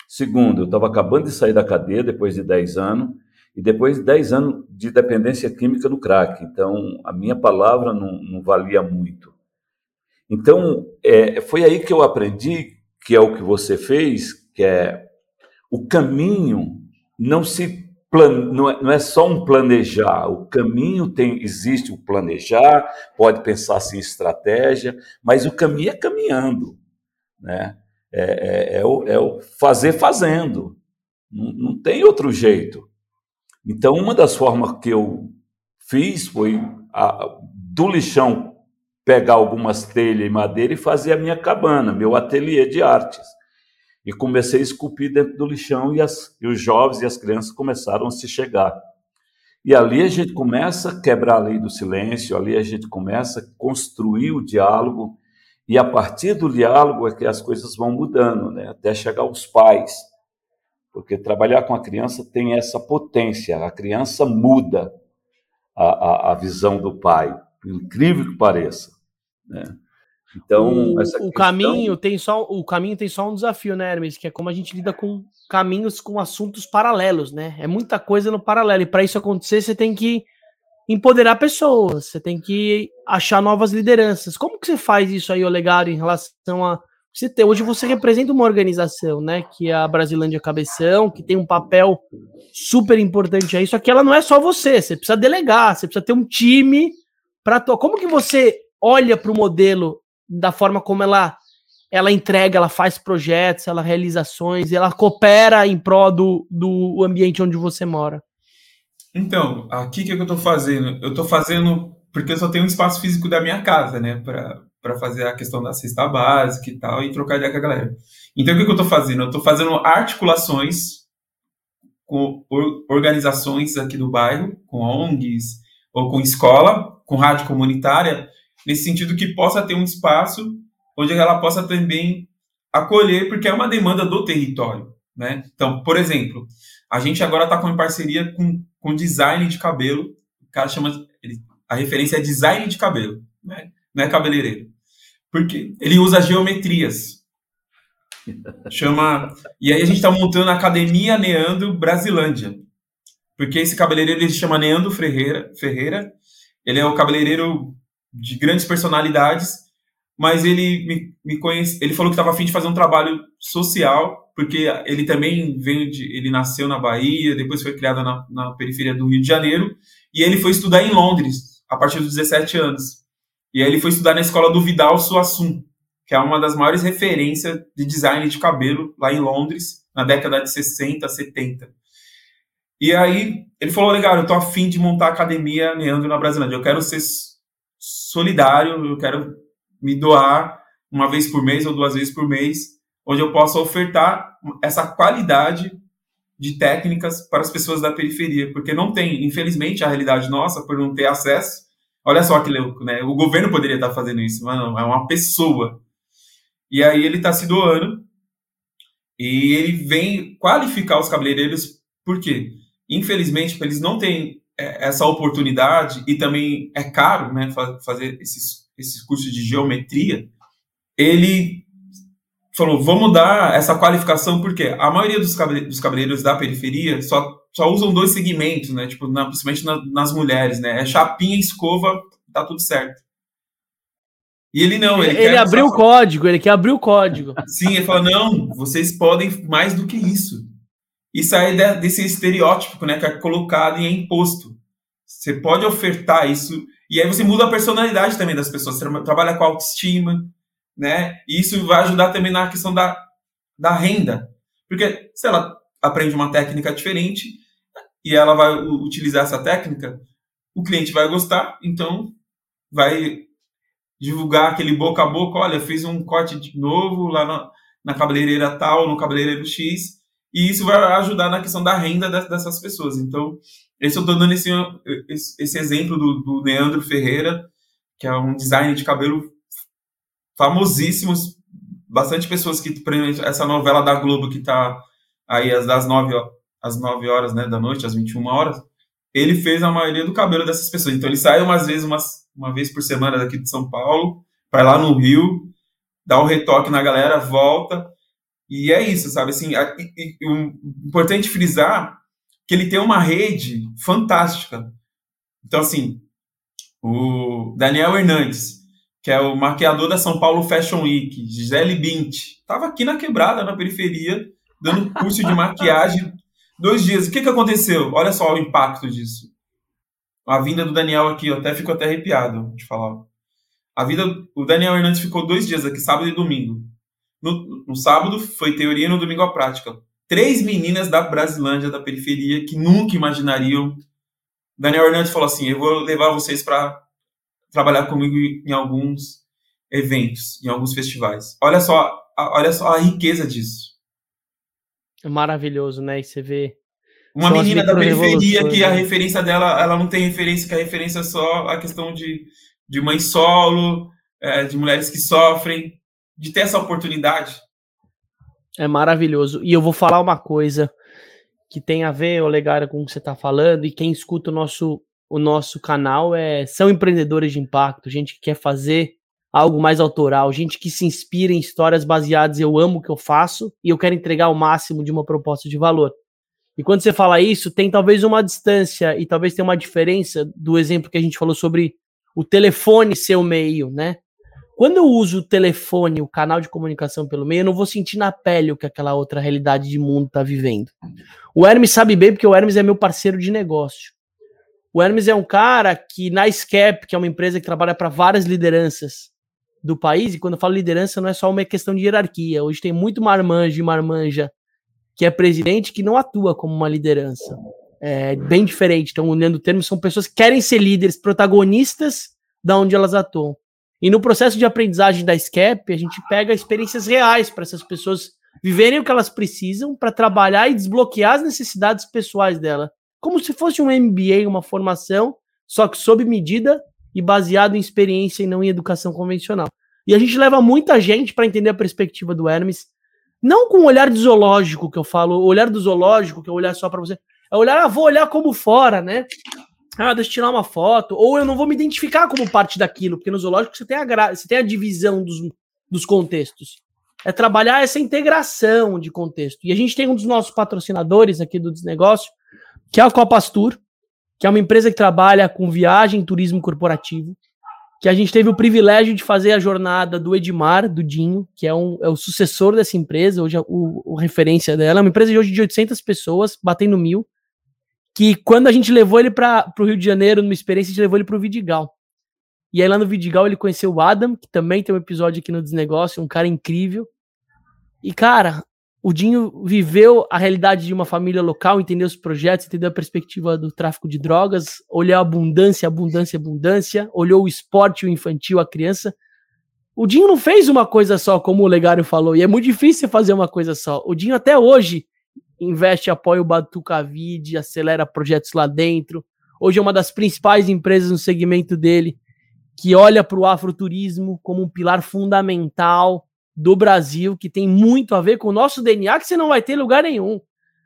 Segundo, eu estava acabando de sair da cadeia depois de 10 anos. E depois de 10 anos de dependência química no crack. Então, a minha palavra não, não valia muito. Então, é, foi aí que eu aprendi, que é o que você fez, que é o caminho não se plan, não, é, não é só um planejar, o caminho tem existe o planejar, pode pensar assim estratégia, mas o caminho é caminhando, né? É, é, é, o, é o fazer fazendo, não, não tem outro jeito. Então, uma das formas que eu fiz foi a, do lixão pegar algumas telhas e madeira e fazer a minha cabana, meu ateliê de artes e comecei a esculpir dentro do lixão e, as, e os jovens e as crianças começaram a se chegar. E ali a gente começa a quebrar a lei do silêncio, ali a gente começa a construir o diálogo, e a partir do diálogo é que as coisas vão mudando, né? até chegar aos pais. Porque trabalhar com a criança tem essa potência, a criança muda a, a, a visão do pai, incrível que pareça. Né? Então, o, questão... o, caminho tem só o caminho tem só um desafio, né, Hermes, que é como a gente lida com caminhos com assuntos paralelos, né? É muita coisa no paralelo e para isso acontecer você tem que empoderar pessoas, você tem que achar novas lideranças. Como que você faz isso aí, Olegário, em relação a você ter, hoje você representa uma organização, né, que é a Brasilândia Cabeção, que tem um papel super importante aí, só que ela não é só você, você precisa delegar, você precisa ter um time para Como que você olha para o modelo da forma como ela ela entrega, ela faz projetos, ela realiza ações, ela coopera em prol do, do ambiente onde você mora. Então, aqui que, que eu estou fazendo? Eu estou fazendo porque eu só tenho um espaço físico da minha casa, né, para fazer a questão da cesta básica e tal, e trocar ideia com a galera. Então, o que, que eu estou fazendo? Eu estou fazendo articulações com organizações aqui do bairro, com ONGs ou com escola, com rádio comunitária, nesse sentido que possa ter um espaço onde ela possa também acolher, porque é uma demanda do território. Né? Então, por exemplo, a gente agora está com parceria com, com design de cabelo, o cara chama, ele, a referência é design de cabelo, né? não é cabeleireiro, porque ele usa geometrias, chama, e aí a gente está montando a Academia Neandro Brasilândia, porque esse cabeleireiro ele se chama Neandro Ferreira, Ferreira, ele é o cabeleireiro de grandes personalidades, mas ele me, me conhece, ele falou que estava afim de fazer um trabalho social, porque ele também veio de, ele nasceu na Bahia, depois foi criado na, na periferia do Rio de Janeiro, e ele foi estudar em Londres, a partir dos 17 anos. E aí ele foi estudar na escola do Vidal Suassum, que é uma das maiores referências de design de cabelo lá em Londres, na década de 60, 70. E aí ele falou, legal, eu tô afim de montar academia Neandro na Brasilândia, eu quero ser solidário, eu quero me doar uma vez por mês ou duas vezes por mês, onde eu possa ofertar essa qualidade de técnicas para as pessoas da periferia, porque não tem, infelizmente, a realidade nossa, por não ter acesso. Olha só que louco, né? O governo poderia estar fazendo isso, mas não, é uma pessoa. E aí ele está se doando e ele vem qualificar os cabeleireiros, por quê? Infelizmente, eles não têm essa oportunidade e também é caro, né, fazer esses esses cursos de geometria, ele falou, vamos dar essa qualificação, porque a maioria dos, dos cabeleireiros da periferia só, só usam dois segmentos, né? Tipo, na, principalmente na, nas mulheres, né? É chapinha escova, tá tudo certo. E ele não, ele, ele, ele abriu o código, ele quer abrir o código. Sim, ele falou, não, vocês podem mais do que isso. E sair desse estereótipo, né, que é colocado e é imposto. Você pode ofertar isso e aí você muda a personalidade também das pessoas, você trabalha com autoestima, né? E isso vai ajudar também na questão da, da renda. Porque se ela aprende uma técnica diferente e ela vai utilizar essa técnica, o cliente vai gostar, então vai divulgar aquele boca a boca, olha, fiz um corte de novo lá na, na cabeleireira tal, no cabeleireiro X, e isso vai ajudar na questão da renda dessas pessoas. Então, esse eu estou dando esse, esse exemplo do, do Leandro Ferreira, que é um designer de cabelo famosíssimo, bastante pessoas que, essa novela da Globo que está aí às, 9, às 9 horas né, da noite, às 21 horas, ele fez a maioria do cabelo dessas pessoas. Então ele sai umas vezes, umas, uma vez por semana daqui de São Paulo, vai lá no Rio, dá um retoque na galera, volta. E é isso, sabe? Assim, e, e, um, importante frisar que ele tem uma rede fantástica. Então, assim, o Daniel Hernandes, que é o maquiador da São Paulo Fashion Week, Gisele Bint, estava aqui na quebrada, na periferia, dando curso de maquiagem dois dias. O que, que aconteceu? Olha só o impacto disso. A vinda do Daniel aqui, eu até fico até arrepiado de falar. A vida, o Daniel Hernandes ficou dois dias aqui, sábado e domingo. No, no sábado foi teoria, no domingo a prática três meninas da Brasilândia, da periferia, que nunca imaginariam. Daniel Hernandes falou assim: Eu vou levar vocês para trabalhar comigo em alguns eventos, em alguns festivais. Olha só, olha só a riqueza disso. É maravilhoso, né? E você vê. Uma menina da periferia que a né? referência dela, ela não tem referência, que a referência é só a questão de, de mãe solo, é, de mulheres que sofrem, de ter essa oportunidade. É maravilhoso. E eu vou falar uma coisa que tem a ver, Olegário, com o que você está falando, e quem escuta o nosso, o nosso canal é são empreendedores de impacto, gente que quer fazer algo mais autoral, gente que se inspira em histórias baseadas eu amo o que eu faço e eu quero entregar o máximo de uma proposta de valor. E quando você fala isso, tem talvez uma distância e talvez tenha uma diferença do exemplo que a gente falou sobre o telefone ser o meio, né? Quando eu uso o telefone, o canal de comunicação pelo meio, eu não vou sentir na pele o que aquela outra realidade de mundo está vivendo. O Hermes sabe bem, porque o Hermes é meu parceiro de negócio. O Hermes é um cara que na SCAP, que é uma empresa que trabalha para várias lideranças do país, e quando eu falo liderança não é só uma questão de hierarquia. Hoje tem muito marmanja e marmanja que é presidente que não atua como uma liderança. É bem diferente. Então, olhando o termo, são pessoas que querem ser líderes, protagonistas da onde elas atuam. E no processo de aprendizagem da SCAP, a gente pega experiências reais para essas pessoas viverem o que elas precisam para trabalhar e desbloquear as necessidades pessoais dela. Como se fosse um MBA, uma formação, só que sob medida e baseado em experiência e não em educação convencional. E a gente leva muita gente para entender a perspectiva do Hermes, não com o olhar de zoológico que eu falo, o olhar do zoológico, que é olhar só para você, é olhar, ah, vou olhar como fora, né? Ah, deixa eu tirar uma foto, ou eu não vou me identificar como parte daquilo, porque no zoológico você tem a, você tem a divisão dos, dos contextos. É trabalhar essa integração de contexto. E a gente tem um dos nossos patrocinadores aqui do Desnegócio, que é a Copastur, que é uma empresa que trabalha com viagem e turismo corporativo, que a gente teve o privilégio de fazer a jornada do Edmar, do Dinho, que é, um, é o sucessor dessa empresa, hoje é o, o referência dela, é uma empresa de hoje de 800 pessoas, batendo mil, que quando a gente levou ele para o Rio de Janeiro, numa experiência, a gente levou ele para o Vidigal. E aí lá no Vidigal ele conheceu o Adam, que também tem um episódio aqui no Desnegócio, um cara incrível. E cara, o Dinho viveu a realidade de uma família local, entendeu os projetos, entendeu a perspectiva do tráfico de drogas, olhou a abundância, abundância, abundância, olhou o esporte, o infantil, a criança. O Dinho não fez uma coisa só, como o Legário falou, e é muito difícil fazer uma coisa só. O Dinho até hoje investe, apoia o Batucavide, acelera projetos lá dentro. Hoje é uma das principais empresas no segmento dele, que olha para o afroturismo como um pilar fundamental do Brasil, que tem muito a ver com o nosso DNA, que você não vai ter lugar nenhum.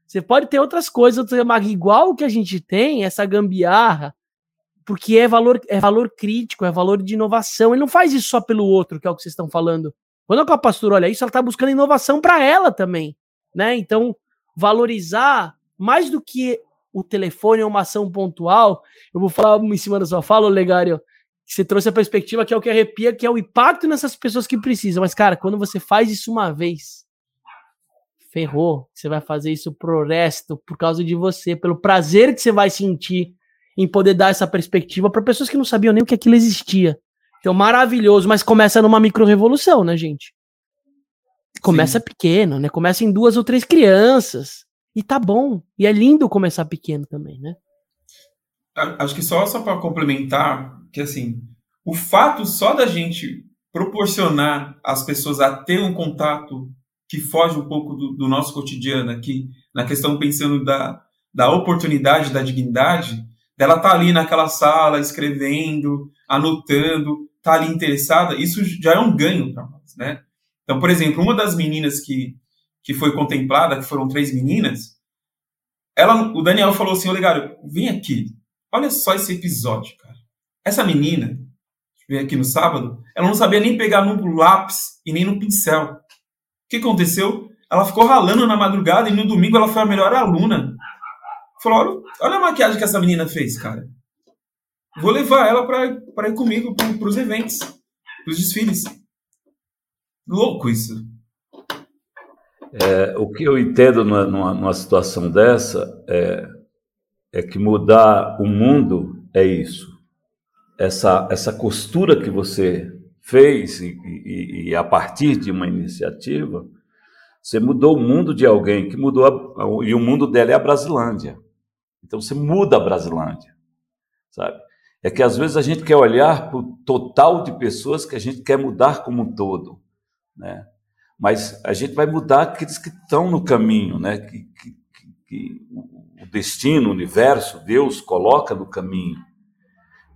Você pode ter outras coisas, mas igual o que a gente tem, essa gambiarra, porque é valor, é valor crítico, é valor de inovação. Ele não faz isso só pelo outro, que é o que vocês estão falando. Quando a pastora olha isso, ela está buscando inovação para ela também, né? Então, valorizar mais do que o telefone é uma ação pontual. Eu vou falar em cima da sua fala, Legário, você trouxe a perspectiva que é o que arrepia, que é o impacto nessas pessoas que precisam. Mas, cara, quando você faz isso uma vez, ferrou. Você vai fazer isso pro resto, por causa de você, pelo prazer que você vai sentir em poder dar essa perspectiva para pessoas que não sabiam nem o que aquilo existia. Então, maravilhoso, mas começa numa micro-revolução, né, gente? Começa Sim. pequeno, né? Começa em duas ou três crianças. E tá bom. E é lindo começar pequeno também, né? Acho que só, só para complementar, que assim, o fato só da gente proporcionar às pessoas a ter um contato que foge um pouco do, do nosso cotidiano aqui, na questão pensando da, da oportunidade, da dignidade, dela tá ali naquela sala escrevendo, anotando, tá ali interessada, isso já é um ganho para nós, né? Então, por exemplo, uma das meninas que, que foi contemplada, que foram três meninas, ela, o Daniel falou assim, ô Legário, vem aqui, Olha só esse episódio, cara. Essa menina, veio aqui no sábado, ela não sabia nem pegar no lápis e nem no pincel. O que aconteceu? Ela ficou ralando na madrugada e no domingo ela foi a melhor aluna. Falou: olha a maquiagem que essa menina fez, cara. Vou levar ela para ir comigo para os eventos, para os desfiles. Louco isso. É, o que eu entendo numa, numa situação dessa é é que mudar o mundo é isso. Essa, essa costura que você fez e, e, e, a partir de uma iniciativa, você mudou o mundo de alguém que mudou, a, e o mundo dela é a Brasilândia. Então você muda a Brasilândia, sabe? É que às vezes a gente quer olhar para o total de pessoas que a gente quer mudar como um todo, né? Mas a gente vai mudar aqueles que estão no caminho, né? Que, que, que o destino, o universo, Deus coloca no caminho.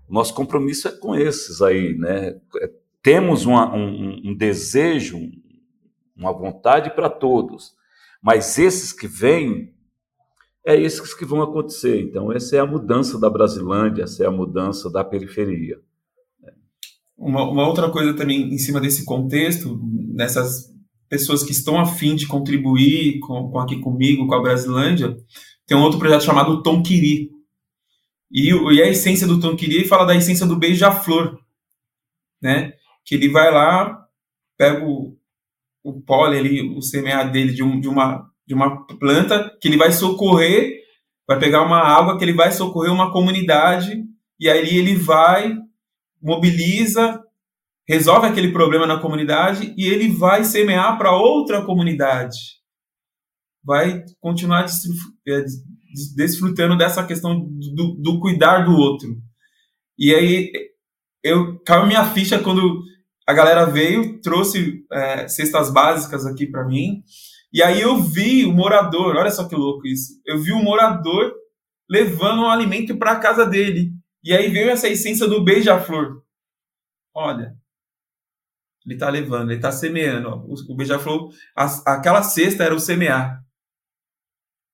Nosso compromisso é com esses aí, né? É, temos uma, um, um desejo, uma vontade para todos, mas esses que vêm, é esses que vão acontecer. Então, essa é a mudança da Brasilândia, essa é a mudança da periferia. Uma, uma outra coisa também em cima desse contexto, nessas pessoas que estão afim de contribuir com, com aqui comigo, com a Brasilândia, tem um outro projeto chamado Tom Quiri. E, e a essência do Tom Quiri fala da essência do beija-flor, né? Que ele vai lá, pega o, o pólen ali, o semear dele de, um, de, uma, de uma planta, que ele vai socorrer, vai pegar uma água que ele vai socorrer uma comunidade, e aí ele vai, mobiliza, resolve aquele problema na comunidade e ele vai semear para outra comunidade vai continuar é, desfrutando dessa questão do, do, cuidar do outro. E aí eu caiu minha ficha quando a galera veio, trouxe é, cestas básicas aqui para mim, E aí eu vi o morador, olha só que louco isso. Eu vi o morador levando um alimento para a casa dele. E aí veio essa essência do beija-flor. Olha, ele está levando, ele está semeando. O, beija-flor, aquela cesta era o semear.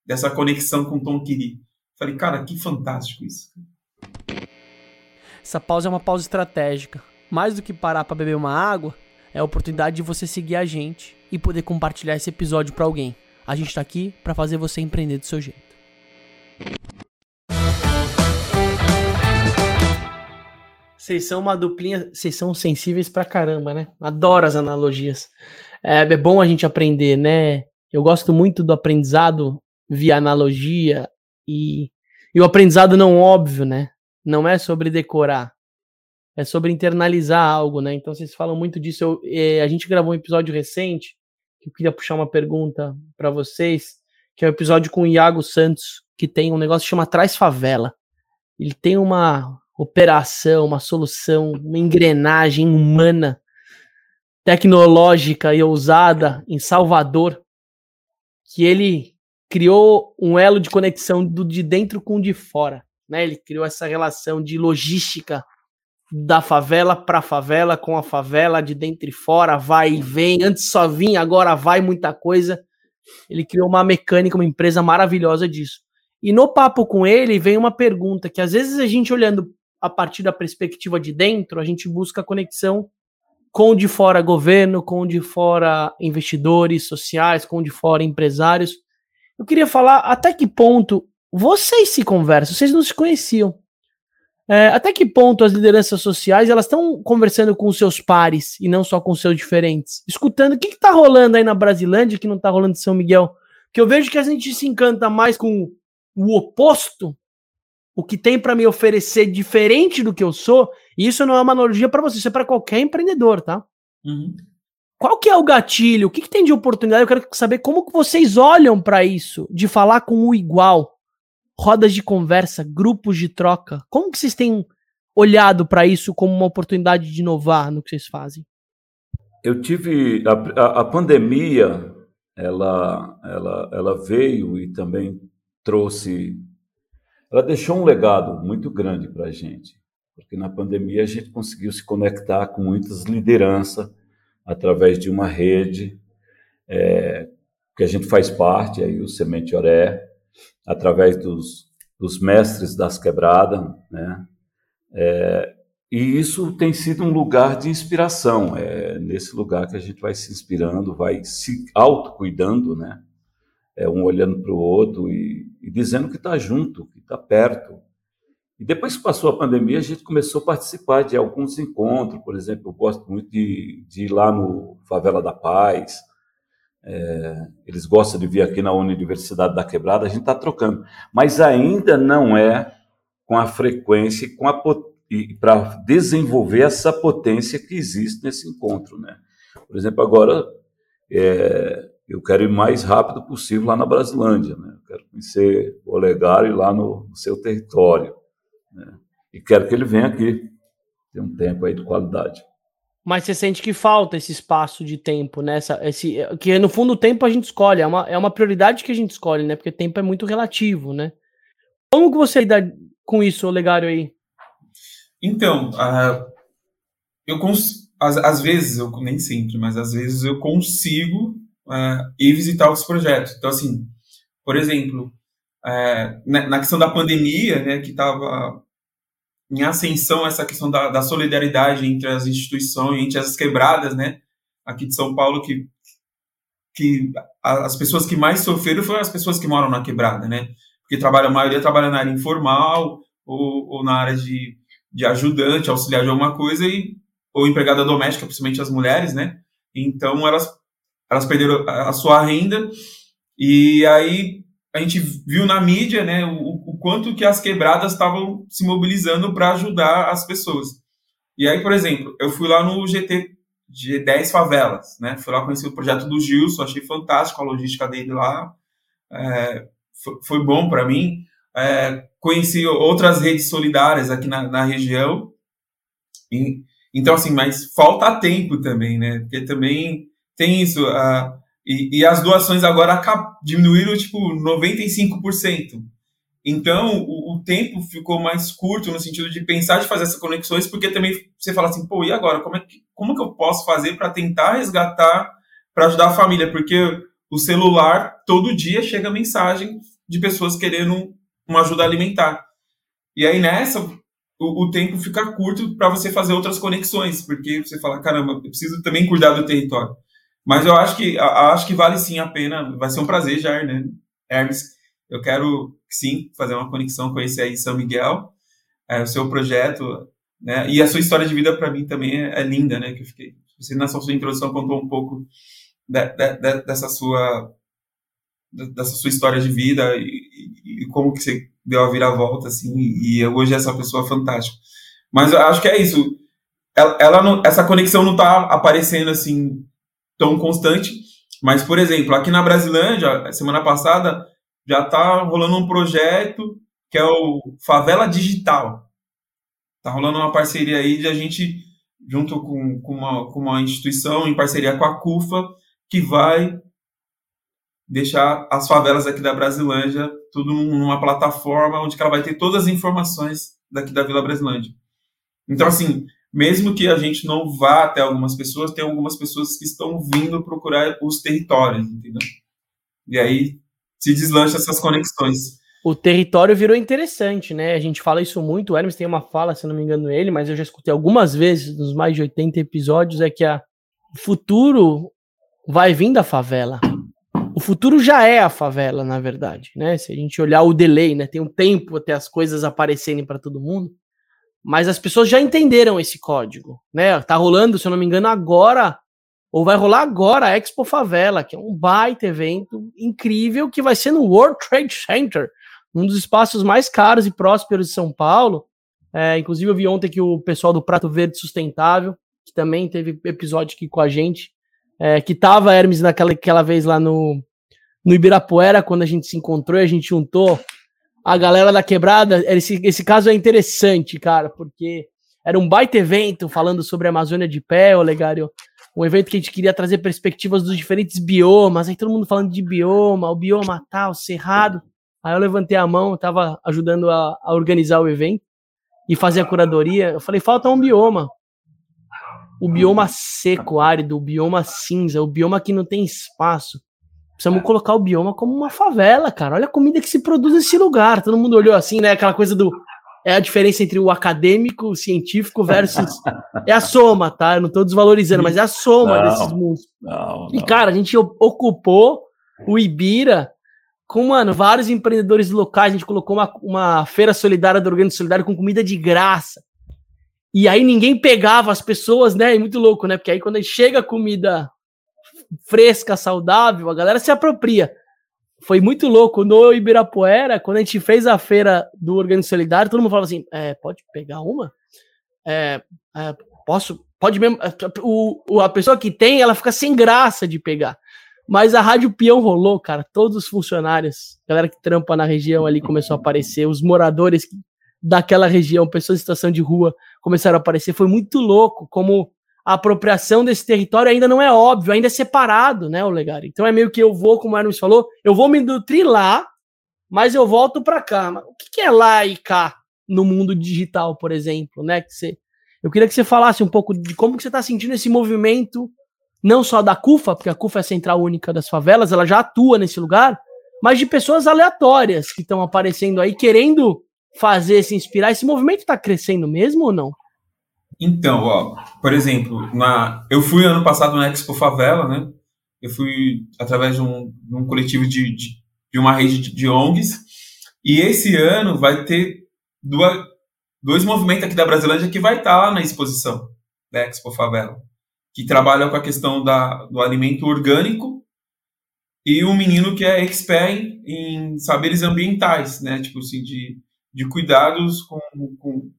Dessa conexão com o Tom Kiri. Falei, cara, que fantástico isso. Essa pausa é uma pausa estratégica. Mais do que parar para beber uma água, é a oportunidade de você seguir a gente e poder compartilhar esse episódio para alguém. A gente está aqui para fazer você empreender do seu jeito. Vocês são uma duplinha, vocês são sensíveis pra caramba, né? Adoro as analogias. É, é bom a gente aprender, né? Eu gosto muito do aprendizado via analogia e, e o aprendizado não óbvio, né? Não é sobre decorar, é sobre internalizar algo, né? Então vocês falam muito disso. Eu, eh, a gente gravou um episódio recente que eu queria puxar uma pergunta para vocês, que é o um episódio com o Iago Santos, que tem um negócio que chama Traz Favela. Ele tem uma operação, uma solução, uma engrenagem humana, tecnológica e ousada em Salvador, que ele criou um elo de conexão do de dentro com o de fora. Né? Ele criou essa relação de logística da favela para favela, com a favela de dentro e fora, vai e vem. Antes só vinha, agora vai muita coisa. Ele criou uma mecânica, uma empresa maravilhosa disso. E no papo com ele vem uma pergunta que às vezes a gente olhando a partir da perspectiva de dentro, a gente busca conexão com de fora governo, com de fora investidores sociais, com de fora empresários. Eu queria falar até que ponto vocês se conversam, vocês não se conheciam. É, até que ponto as lideranças sociais elas estão conversando com seus pares e não só com seus diferentes, escutando o que está rolando aí na Brasilândia que não está rolando em São Miguel, que eu vejo que a gente se encanta mais com o oposto o que tem para me oferecer diferente do que eu sou, e isso não é uma analogia para você, isso é para qualquer empreendedor, tá? Uhum. Qual que é o gatilho? O que, que, tem de oportunidade? Eu quero saber como que vocês olham para isso, de falar com o igual, rodas de conversa, grupos de troca. Como que vocês têm olhado para isso como uma oportunidade de inovar no que vocês fazem? Eu tive a, a, a pandemia, ela, ela, ela veio e também trouxe ela deixou um legado muito grande para a gente, porque na pandemia a gente conseguiu se conectar com muitas lideranças através de uma rede é, que a gente faz parte, aí o Semente Oré, através dos, dos mestres das quebradas, né? É, e isso tem sido um lugar de inspiração, é nesse lugar que a gente vai se inspirando, vai se autocuidando, né? é, um olhando para o outro e, e, dizendo que está junto, está perto. E depois que passou a pandemia, a gente começou a participar de alguns encontros, por exemplo, eu gosto muito de, de ir lá no Favela da Paz, é, eles gostam de vir aqui na Universidade da Quebrada, a gente está trocando, mas ainda não é com a frequência com a para desenvolver essa potência que existe nesse encontro, né? Por exemplo, agora é, eu quero ir mais rápido possível lá na Brasilândia, né? Quero conhecer o Olegário lá no, no seu território, né? E quero que ele venha aqui, ter um tempo aí de qualidade. Mas você sente que falta esse espaço de tempo, né? esse, que no fundo o tempo a gente escolhe, é uma, é uma prioridade que a gente escolhe, né? Porque tempo é muito relativo, né? Como que você lida com isso, Olegário, aí? Então, uh, eu cons... às, às vezes, eu nem sempre, mas às vezes eu consigo uh, e visitar os projetos. Então, assim, por exemplo, uh, na questão da pandemia, né, que estava em ascensão essa questão da, da, solidariedade entre as instituições, entre as quebradas, né, aqui de São Paulo, que, que as pessoas que mais sofreram foram as pessoas que moram na quebrada, né, porque trabalha, a maioria trabalha na área informal ou, ou na área de, de ajudante, auxiliar de alguma coisa, e, ou empregada doméstica, principalmente as mulheres, né, então elas elas perderam a sua renda e aí a gente viu na mídia, né, o, o quanto que as quebradas estavam se mobilizando para ajudar as pessoas. E aí, por exemplo, eu fui lá no GT de 10 favelas, né, fui lá conhecer o projeto do Gilson, achei fantástico a logística dele lá, é, foi, foi, bom para mim. É, conheci outras redes solidárias aqui na, na região. E, então, assim, mas falta tempo também, né? Porque também tem isso. A, E, e as doações agora diminuíram, tipo, 95%. Então, o, o, tempo ficou mais curto no sentido de pensar de fazer essas conexões, porque também você fala assim, pô, e agora? Como, é que, como que eu posso fazer para tentar resgatar, para ajudar a família? Porque o celular, todo dia chega mensagem de pessoas querendo uma ajuda alimentar. E aí nessa, o, o tempo fica curto para você fazer outras conexões, porque você fala, caramba, eu preciso também cuidar do território. Mas eu acho que acho que vale sim a pena, vai ser um prazer, Jair, né? Hermes, eu quero sim fazer uma conexão com esse aí São Miguel, é, o seu projeto, né? E a sua história de vida para mim também é, é, linda, né? Que eu fiquei, você na sua introdução contou um pouco de, de, de, dessa sua dessa sua história de vida e, e, e, como que você deu a viravolta assim e hoje é essa pessoa fantástica. Mas eu acho que é isso. Ela, ela não, essa conexão não está aparecendo assim tão constante. Mas, por exemplo, aqui na Brasilândia, semana passada, já está rolando um projeto que é o Favela Digital. Está rolando uma parceria aí de a gente, junto com, com, uma, com uma instituição, em parceria com a CUFA, que vai deixar as favelas aqui da Brasilândia tudo numa plataforma onde ela vai ter todas as informações daqui da Vila Brasilândia. Então, assim, mesmo que a gente não vá até algumas pessoas, tem algumas pessoas que estão vindo procurar os territórios, entendeu? E aí se deslancha essas conexões. O território virou interessante, né? A gente fala isso muito. O Hermes tem uma fala, se não me engano, ele, mas eu já escutei algumas vezes nos mais de 80 episódios: é que a, o futuro vai vir da favela. O futuro já é a favela, na verdade, né? Se a gente olhar o delay, né? Tem um tempo até as coisas aparecerem para todo mundo. Mas as pessoas já entenderam esse código, né? Tá rolando, se eu não me engano, agora, ou vai rolar agora a Expo Favela, que é um baita evento incrível que vai ser no World Trade Center, um dos espaços mais caros e prósperos de São Paulo. É, inclusive, eu vi ontem que o pessoal do Prato Verde Sustentável, que também teve episódio aqui com a gente, é, que tava Hermes naquela aquela vez lá no, no Ibirapuera, quando a gente se encontrou e a gente juntou a galera da quebrada. Esse, esse caso é interessante, cara, porque era um baita evento falando sobre a Amazônia de pé, Olegário. Um evento que a gente queria trazer perspectivas dos diferentes biomas. Aí todo mundo falando de bioma, o bioma tal, cerrado. Aí eu levantei a mão, tava ajudando a, a organizar o evento e fazer a curadoria. Eu falei, falta um bioma. O bioma seco, árido, o bioma cinza, o bioma que não tem espaço. Precisamos colocar o bioma como uma favela, cara. Olha a comida que se produz nesse lugar. Todo mundo olhou assim, né? Aquela coisa do. É a diferença entre o acadêmico, o científico versus. é a soma, tá? Eu não tô desvalorizando, mas é a soma não, desses mundos. Não, não. E, cara, a gente ocupou o Ibira com, mano, vários empreendedores locais. A gente colocou uma, uma feira solidária do Organismo Solidário com comida de graça. E aí ninguém pegava as pessoas, né? É muito louco, né? Porque aí quando chega comida fresca, saudável, a galera se apropria. Foi muito louco. No Ibirapuera, quando a gente fez a feira do Organismo Solidário, todo mundo falava assim: é, pode pegar uma? É, é, posso? Pode mesmo. O, a pessoa que tem, ela fica sem graça de pegar. Mas a Rádio Peão rolou, cara. Todos os funcionários, galera que trampa na região ali começou a aparecer, os moradores daquela região, pessoas em situação de rua começaram a aparecer. Foi muito louco como a apropriação desse território ainda não é óbvio, ainda é separado, né, o Legari? Então é meio que eu vou, como o Hermes falou, eu vou me nutrir lá, mas eu volto para cá. o que, é lá e cá no mundo digital, por exemplo, né? Que você, eu queria que você falasse um pouco de como que você está sentindo esse movimento, não só da CUFA, porque a CUFA é a Central Única das Favelas, ela já atua nesse lugar, mas de pessoas aleatórias que estão aparecendo aí, querendo fazer, se inspirar. Esse movimento está crescendo mesmo ou não? Então, ó, por exemplo, na, eu fui ano passado na Expo Favela, né? Eu fui através de um, de um coletivo de, de, de, uma rede de, de, ONGs. E esse ano vai ter duas, dois movimentos aqui da Brasilândia que vai estar lá na exposição da Expo Favela, que trabalham com a questão da, do alimento orgânico e um menino que é expert em saberes ambientais, né? Tipo assim, de, de cuidados com, com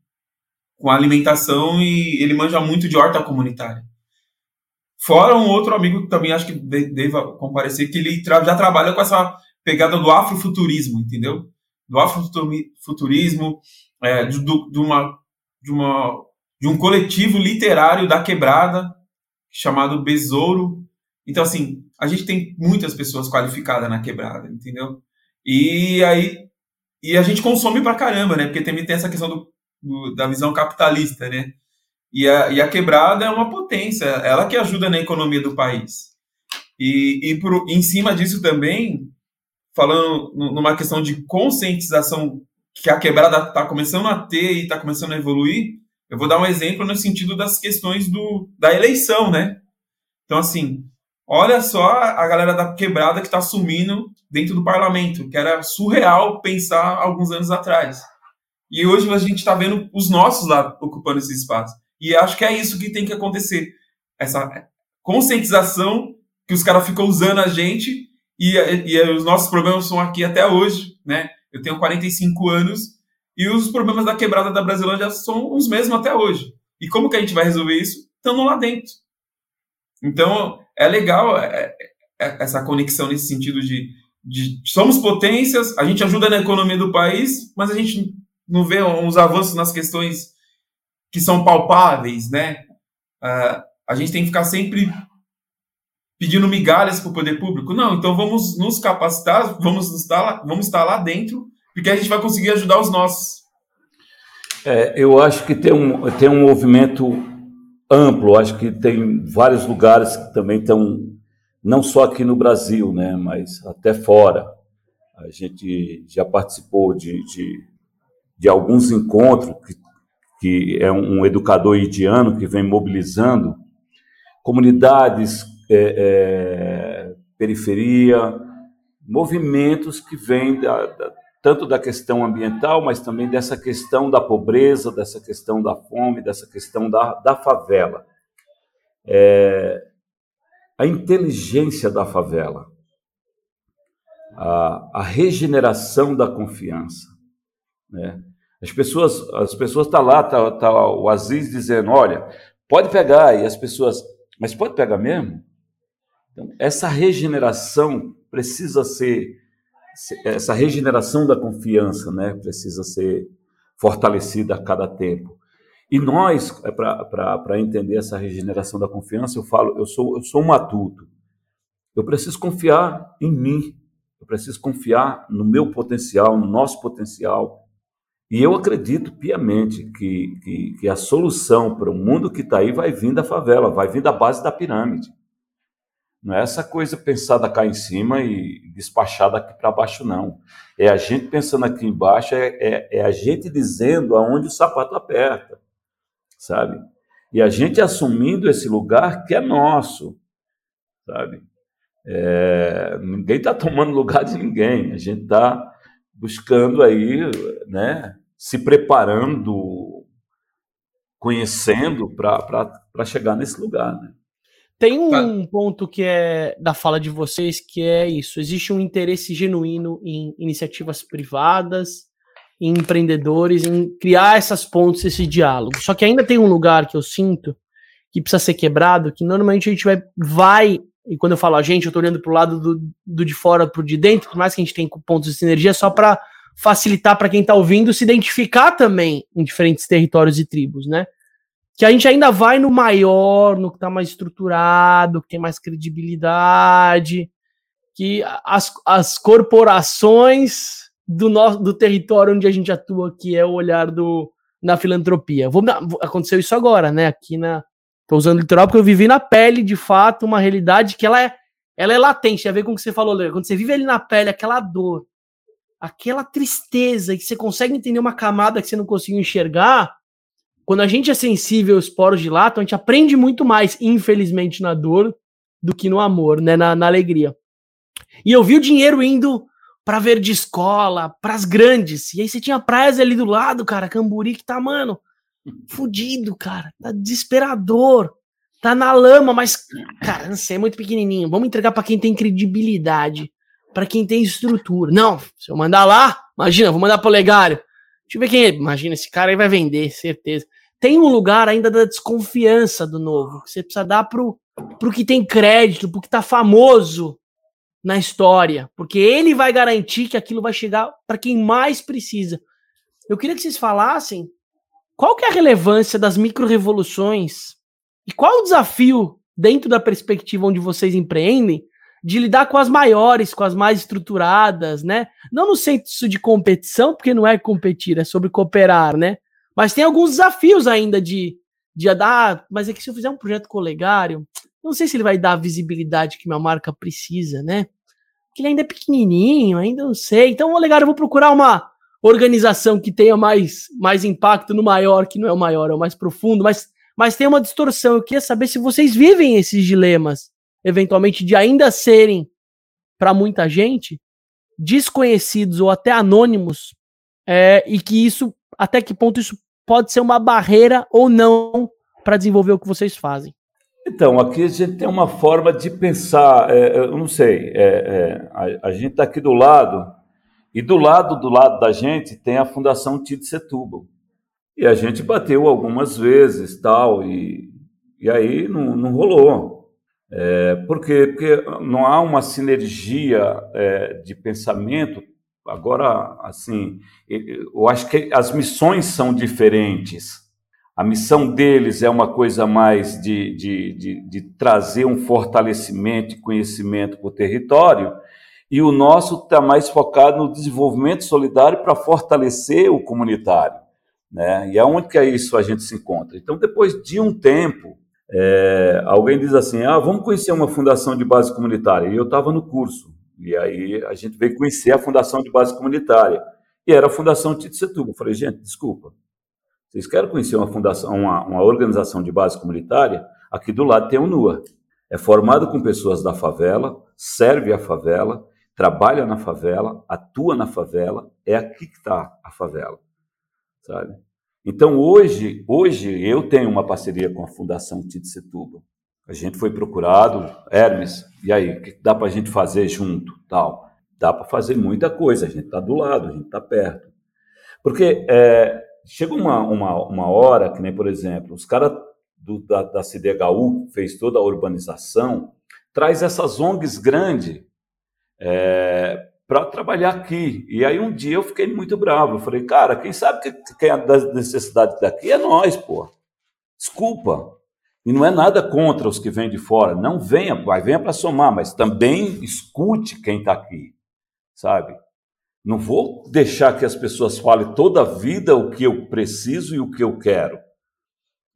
com alimentação e ele manja muito de horta comunitária. Fora um outro amigo que também acho que deva comparecer, que ele já trabalha com essa pegada do afrofuturismo, entendeu? Do afrofuturismo, é, de, de, uma, de, uma, de um coletivo literário da quebrada chamado Besouro. Então, assim, a gente tem muitas pessoas qualificadas na quebrada, entendeu? E aí e a gente consome pra caramba, né? Porque também tem essa questão do, do, da visão capitalista, né? E a, e a quebrada é uma potência, ela que ajuda na economia do país. E, e por, em cima disso também, falando numa questão de conscientização que a quebrada está começando a ter e está começando a evoluir, eu vou dar um exemplo no sentido das questões do, da eleição, né? Então, assim, olha só a galera da quebrada que está sumindo dentro do parlamento, que era surreal pensar alguns anos atrás. E hoje a gente está vendo os nossos lá ocupando esse espaço. E acho que é isso que tem que acontecer. Essa conscientização que os caras ficam usando a gente e, e, os nossos problemas são aqui até hoje, né? Eu tenho 45 anos e os problemas da quebrada da Brasilândia são os mesmos até hoje. E como que a gente vai resolver isso? Estando lá dentro. Então, é legal é, é, essa conexão nesse sentido de, de somos potências, a gente ajuda na economia do país, mas a gente não vê uns avanços nas questões que são palpáveis, né? Uh, a gente tem que ficar sempre pedindo migalhas para o poder público. Não, então vamos nos capacitar, vamos estar, lá, vamos estar lá dentro, porque a gente vai conseguir ajudar os nossos. É, eu acho que tem um, tem um movimento amplo, acho que tem vários lugares que também estão, não só aqui no Brasil, né, mas até fora. A gente já participou de, de, de alguns encontros, que, que é um educador indiano que vem mobilizando comunidades é, é, periferia, movimentos que vêm da, da, tanto da questão ambiental, mas também dessa questão da pobreza, dessa questão da fome, dessa questão da, da favela. É, a inteligência da favela, a, a regeneração da confiança. Né? As pessoas as pessoas tá lá, tá, tá o Aziz dizendo, olha, pode pegar, e as pessoas, mas pode pegar mesmo? Então, essa regeneração precisa ser, essa regeneração da confiança, né, precisa ser fortalecida a cada tempo. E nós, é para entender essa regeneração da confiança, eu falo, eu sou, eu sou um matuto. Eu preciso confiar em mim, eu preciso confiar no meu potencial, no nosso potencial. E eu acredito piamente que, que, que a solução para o mundo que está aí vai vir da favela, vai vir da base da pirâmide. Não é essa coisa pensada cá em cima e despachada aqui para baixo, não. É a gente pensando aqui embaixo, é, é, é, a gente dizendo aonde o sapato aperta, sabe? E a gente assumindo esse lugar que é nosso, sabe? É, ninguém está tomando lugar de ninguém, a gente está buscando aí, né, se preparando, conhecendo para chegar nesse lugar, né? Tem um ponto que é da fala de vocês que é isso: existe um interesse genuíno em iniciativas privadas, em empreendedores, em criar essas pontes, esse diálogo. Só que ainda tem um lugar que eu sinto que precisa ser quebrado, que normalmente a gente vai, vai e quando eu falo a gente, eu tô olhando pro lado do, do de fora pro de dentro, por mais que a gente tenha pontos de sinergia, só para facilitar para quem tá ouvindo se identificar também em diferentes territórios e tribos, né? que a gente ainda vai no maior, no que está mais estruturado, que tem mais credibilidade, que as, as corporações do nosso do território onde a gente atua, que é o olhar do na filantropia. Vou, aconteceu isso agora, né? Aqui na tô usando literal porque eu vivi na pele, de fato, uma realidade que ela é ela é latente, tem a ver com o que você falou, Lê. Quando você vive ali na pele, aquela dor, aquela tristeza, que você consegue entender uma camada que você não conseguiu enxergar, quando a gente é sensível aos poros dilatam, a gente aprende muito mais, infelizmente, na dor do que no amor, né? Na, na alegria. E eu vi o dinheiro indo para ver de escola, pras grandes. E aí você tinha praias ali do lado, cara, Camburi, que tá, mano, fudido, cara. Tá desesperador. Tá na lama, mas, cara, sei, é muito pequenininho. Vamos entregar para quem tem credibilidade, para quem tem estrutura. Não, se eu mandar lá, imagina, vou mandar pro Legário. Deixa eu ver quem é. Imagina, esse cara aí vai vender, certeza. Tem um lugar ainda da desconfiança do novo, que você precisa dar pro, pro que tem crédito, pro que tá famoso na história, porque ele vai garantir que aquilo vai chegar para quem mais precisa. Eu queria que vocês falassem qual que é a relevância das micro-revoluções e qual o desafio dentro da perspectiva onde vocês empreendem de lidar com as maiores, com as mais estruturadas, né? Não no senso de competição, porque não é competir, é sobre cooperar, né? Mas tem alguns desafios ainda de, de ah, mas é que se eu fizer um projeto colegário, não sei se ele vai dar a visibilidade que minha marca precisa, né? Porque ele ainda é pequenininho, ainda não sei. Então, legal, eu vou procurar uma organização que tenha mais, mais impacto no maior, que não é o maior, é o mais profundo, mas, mas tem uma distorção. Eu queria saber se vocês vivem esses dilemas, eventualmente, de ainda serem, para muita gente, desconhecidos ou até anônimos, é, e que isso, até que ponto isso pode ser uma barreira ou não para desenvolver o que vocês fazem. Então, aqui a gente tem uma forma de pensar, é, eu não sei, é, é, a, a, gente está aqui do lado e do lado do lado da gente tem a Fundação Tite Setúbal. E a gente bateu algumas vezes, tal, e, e aí não, não rolou. É, por quê? Porque não há uma sinergia é, de pensamento. Agora, assim, eu acho que as missões são diferentes. A missão deles é uma coisa mais de, de, de, de trazer um fortalecimento e conhecimento para o território, e o nosso está mais focado no desenvolvimento solidário para fortalecer o comunitário. Né? E é onde que é isso a gente se encontra. Então, depois de um tempo, é, alguém diz assim: ah, vamos conhecer uma fundação de base comunitária. E eu estava no curso. E aí a gente veio conhecer a fundação de base comunitária. E era a Fundação Tito Setúbal. Eu falei, gente, desculpa. Vocês querem conhecer uma fundação, uma, uma organização de base comunitária? Aqui do lado tem o NUA. É formado com pessoas da favela, serve a favela, trabalha na favela, atua na favela, é aqui que está a favela, sabe? Então hoje, hoje eu tenho uma parceria com a Fundação Tite Setúbal. A gente foi procurado, Hermes, e aí, o que dá para a gente fazer junto, tal? Dá para fazer muita coisa. A gente está do lado, a gente está perto, porque é, chega uma, uma, uma hora que nem, por exemplo, os caras da, da CDHU fez toda a urbanização, traz essas ONGs grandes é, para trabalhar aqui. E aí um dia eu fiquei muito bravo. Eu falei, cara, quem sabe que quem é das necessidades daqui é nós, pô. Desculpa. E não é nada contra os que vêm de fora. Não venha, vai venha para somar, mas também escute quem está aqui, sabe? Não vou deixar que as pessoas falem toda a vida o que eu preciso e o que eu quero.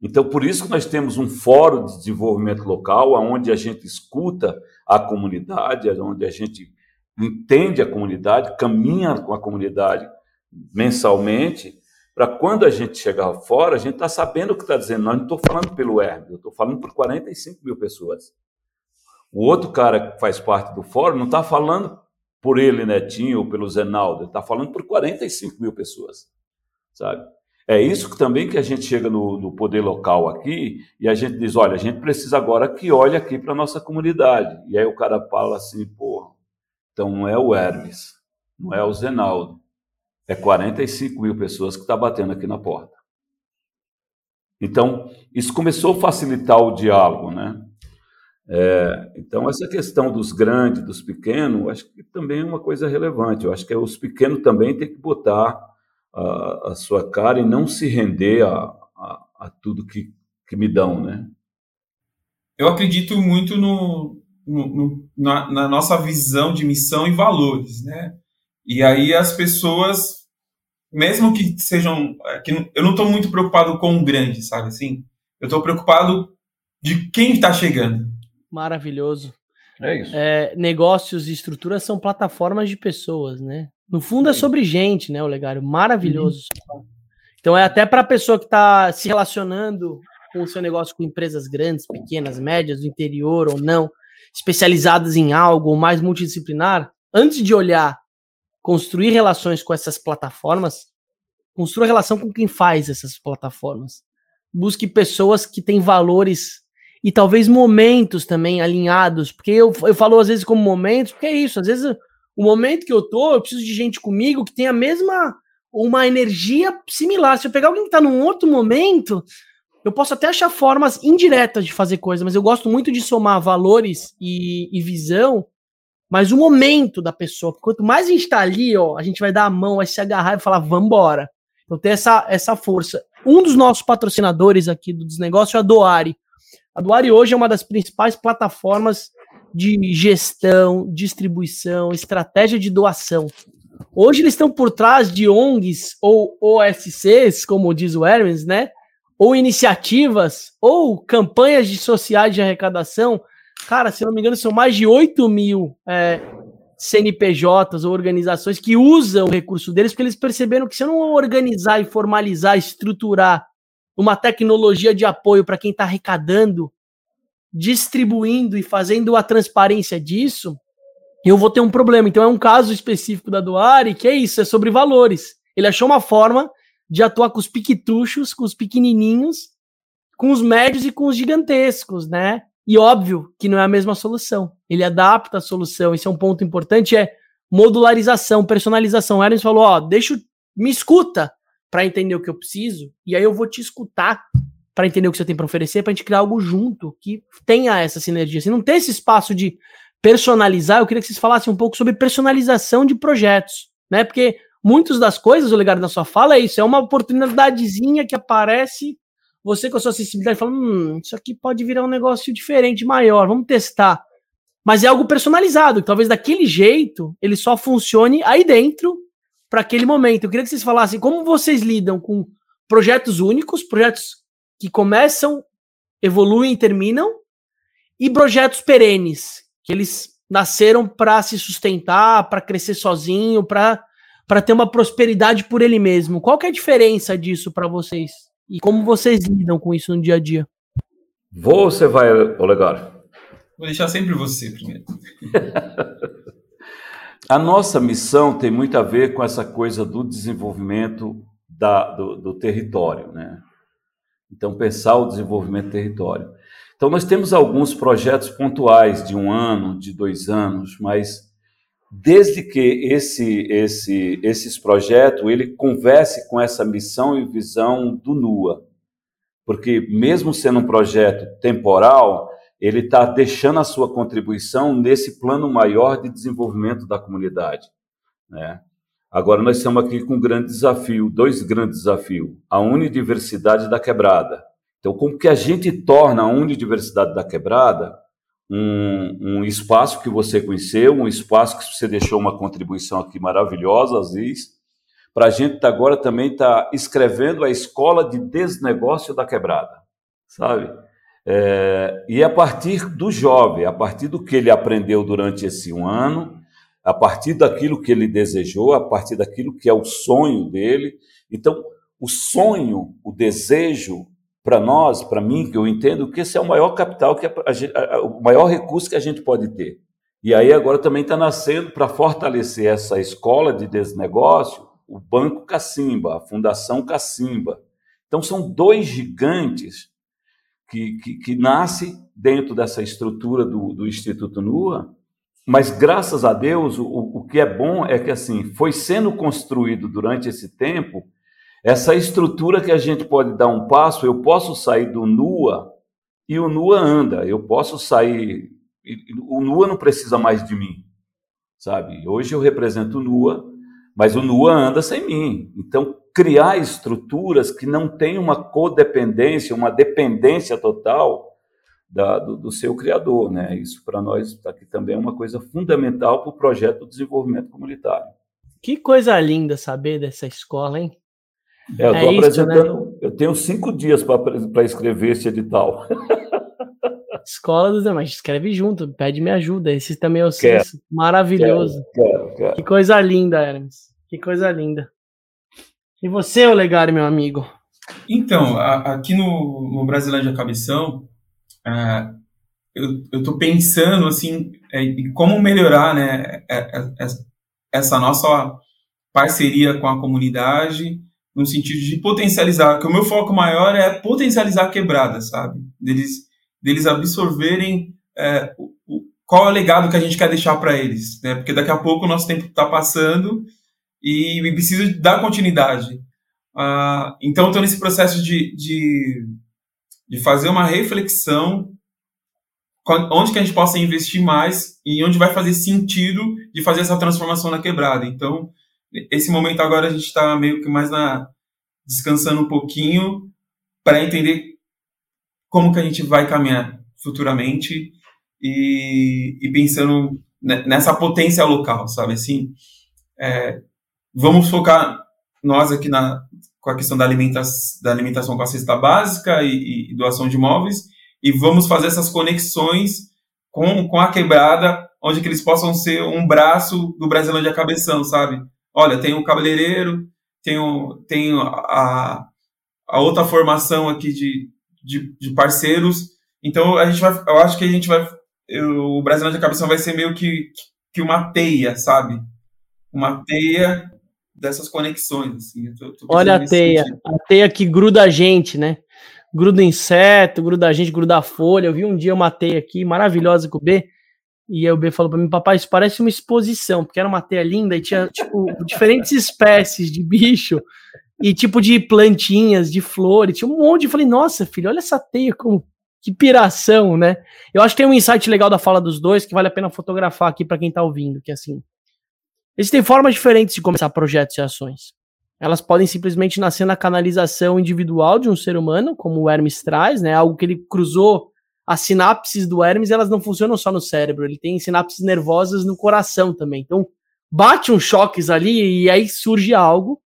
Então, por isso que nós temos um fórum de desenvolvimento local, onde a gente escuta a comunidade, onde a gente entende a comunidade, caminha com a comunidade mensalmente, para quando a gente chegar fora, a gente está sabendo o que está dizendo. Não estou falando pelo Hermes, eu estou falando por 45 mil pessoas. O outro cara que faz parte do fórum não está falando por ele, Netinho, ou pelo Zenaldo, ele está falando por 45 mil pessoas, sabe? É isso que também que a gente chega no, no, poder local aqui e a gente diz, olha, a gente precisa agora que olhe aqui para a nossa comunidade. E aí o cara fala assim, porra, então não é o Hermes, não é o Zenaldo, é 45 mil pessoas que está batendo aqui na porta. Então, isso começou a facilitar o diálogo, né? É, então, essa questão dos grandes, dos pequenos, acho que também é uma coisa relevante. Eu acho que os pequenos também têm que botar a, a sua cara e não se render a, a, a, tudo que, que me dão, né? Eu acredito muito no, no, no na, na, nossa visão de missão e valores, né? E aí as pessoas, mesmo que sejam, é, que eu não estou muito preocupado com o grande, sabe assim? Eu estou preocupado de quem está chegando. Maravilhoso. É isso. É, negócios e estruturas são plataformas de pessoas, né? No fundo é sobre gente, né, o Legário? Maravilhoso. Uhum. Então é até para a pessoa que está se relacionando com o seu negócio com empresas grandes, pequenas, médias, do interior ou não, especializadas em algo ou mais multidisciplinar, antes de olhar, construir relações com essas plataformas, construa relação com quem faz essas plataformas. Busque pessoas que têm valores e talvez momentos também alinhados, porque eu, eu falo às vezes como momentos, porque é isso, às vezes o momento que eu tô, eu preciso de gente comigo que tem a mesma, uma energia similar. Se eu pegar alguém que tá num outro momento, eu posso até achar formas indiretas de fazer coisa, mas eu gosto muito de somar valores e, e visão, mas o momento da pessoa, quanto mais a gente tá ali, ó, a gente vai dar a mão, vai se agarrar e falar, vambora. Então tem essa, essa força. Um dos nossos patrocinadores aqui do Desnegócio é a Doari. A Doari hoje é uma das principais plataformas de gestão, distribuição, estratégia de doação. Hoje eles estão por trás de ONGs ou OSCs, como diz o Hermes, né? Ou iniciativas, ou campanhas de sociais de arrecadação. Cara, se não me engano, são mais de 8 mil é, CNPJs ou organizações que usam o recurso deles, porque eles perceberam que se eu não organizar e formalizar, estruturar uma tecnologia de apoio para quem está arrecadando, distribuindo e fazendo a transparência disso, eu vou ter um problema. Então é um caso específico da Duari, que é isso, é sobre valores. Ele achou uma forma de atuar com os piquituchos, com os pequenininhos, com os médios e com os gigantescos, né? E óbvio que não é a mesma solução. Ele adapta a solução. Esse é um ponto importante, é modularização, personalização. O Hermes falou, ó, deixa, me escuta para entender o que eu preciso, e aí eu vou te escutar para entender o que você tem para oferecer, para a gente criar algo junto que tenha essa sinergia. Se não tem esse espaço de personalizar, eu queria que vocês falassem um pouco sobre personalização de projetos, né? Porque muitas das coisas, o legado da sua fala é isso, é uma oportunidadezinha que aparece, você com a sua acessibilidade fala, hum, isso aqui pode virar um negócio diferente, maior, vamos testar. Mas é algo personalizado, que talvez daquele jeito ele só funcione aí dentro para aquele momento. Eu queria que vocês falassem como vocês lidam com projetos únicos, projetos que começam, evoluem e terminam, e projetos perenes, que eles nasceram para se sustentar, para crescer sozinho, para para ter uma prosperidade por ele mesmo. Qual que é a diferença disso para vocês? E como vocês lidam com isso no dia a dia? Você vai, Olegar? Vou deixar sempre você primeiro. a nossa missão tem muito a ver com essa coisa do desenvolvimento da, do, do território, né? Então, pensar o desenvolvimento do território. Então, nós temos alguns projetos pontuais de um ano, de dois anos, mas desde que esse, esse, esses projetos ele converse com essa missão e visão do NUA, porque mesmo sendo um projeto temporal, ele está deixando a sua contribuição nesse plano maior de desenvolvimento da comunidade, né? Agora nós estamos aqui com um grande desafio, dois grandes desafios: a unidiversidade da quebrada. Então, como que a gente torna a unidiversidade da quebrada um, um espaço que você conheceu, um espaço que você deixou uma contribuição aqui maravilhosa, Aziz, para a gente agora também estar tá escrevendo a escola de desnegócio da quebrada, sabe? É, e a partir do jovem, a partir do que ele aprendeu durante esse um ano, a partir daquilo que ele desejou, a partir daquilo que é o sonho dele. Então, o sonho, o desejo, para nós, para mim, que eu entendo que esse é o maior capital, que a, a, o maior recurso que a gente pode ter. E aí agora também está nascendo para fortalecer essa escola de desnegócio, o Banco Cacimba, a Fundação Cacimba. Então são dois gigantes que, que, que nascem dentro dessa estrutura do, do Instituto NUA mas graças a Deus, o, o que é bom é que assim foi sendo construído durante esse tempo essa estrutura que a gente pode dar um passo. Eu posso sair do NUA e o NUA anda. Eu posso sair. O NUA não precisa mais de mim, sabe? Hoje eu represento o NUA, mas o NUA anda sem mim. Então, criar estruturas que não tenham uma codependência, uma dependência total da, do, do, seu criador. Né? Isso para nós aqui também é uma coisa fundamental para o projeto do desenvolvimento comunitário. Que coisa linda saber dessa escola, hein? É, eu estou é apresentando. Né? Eu tenho cinco dias para escrever esse edital. Escola dos Demais, escreve junto, pede me ajuda. Esse também é o senso maravilhoso. Quero, quero, quero. Que coisa linda, Hermes. Que coisa linda. E você, Olegário, meu amigo? Então, a, aqui no, no Brasilândia Cabeção, é, eu estou pensando assim é, em como melhorar né, é, é, essa nossa parceria com a comunidade no sentido de potencializar, que o meu foco maior é potencializar a quebrada, sabe? Deles, deles absorverem é, o, o, qual é o legado que a gente quer deixar para eles, né? Porque daqui a pouco o nosso tempo está passando e, e precisa dar continuidade. Ah, então, estou nesse processo de, de de fazer uma reflexão onde que a gente possa investir mais e onde vai fazer sentido de fazer essa transformação na quebrada. Então, esse momento agora a gente está meio que mais na descansando um pouquinho para entender como que a gente vai caminhar futuramente e, e pensando nessa potência local, sabe? Assim, é, vamos focar nós aqui na, com a questão da, alimentação, da alimentação com a cesta básica e, e, doação de imóveis e vamos fazer essas conexões com, com a quebrada, onde que eles possam ser um braço do Brasilândia Cabeção, sabe? Olha, tem o cabeleireiro, tem, o, tem a, a outra formação aqui de, de, de parceiros, então a gente vai, eu acho que a gente vai, eu, o Brasilândia Cabeção vai ser meio que, que uma teia, sabe? Uma teia dessas conexões. Assim. Tô, tô Olha a teia, sentido. a teia que gruda a gente, né? Gruda inseto, gruda a gente, gruda a folha. Eu vi um dia uma teia aqui maravilhosa com o B. E aí o B falou para mim, papai, isso parece uma exposição, porque era uma teia linda e tinha, tipo, diferentes espécies de bicho e tipo de plantinhas, de flores, tinha um monte. Eu falei, nossa, filho, olha essa teia, como que piração, né? Eu acho que tem um insight legal da fala dos dois que vale a pena fotografar aqui para quem tá ouvindo, que é assim, Existem formas diferentes de começar projetos e ações. Elas podem simplesmente nascer na canalização individual de um ser humano, como o Hermes traz, né? Algo que ele cruzou as sinapses do Hermes, elas não funcionam só no cérebro, ele tem sinapses nervosas no coração também. Então, bate uns choques ali e aí surge algo.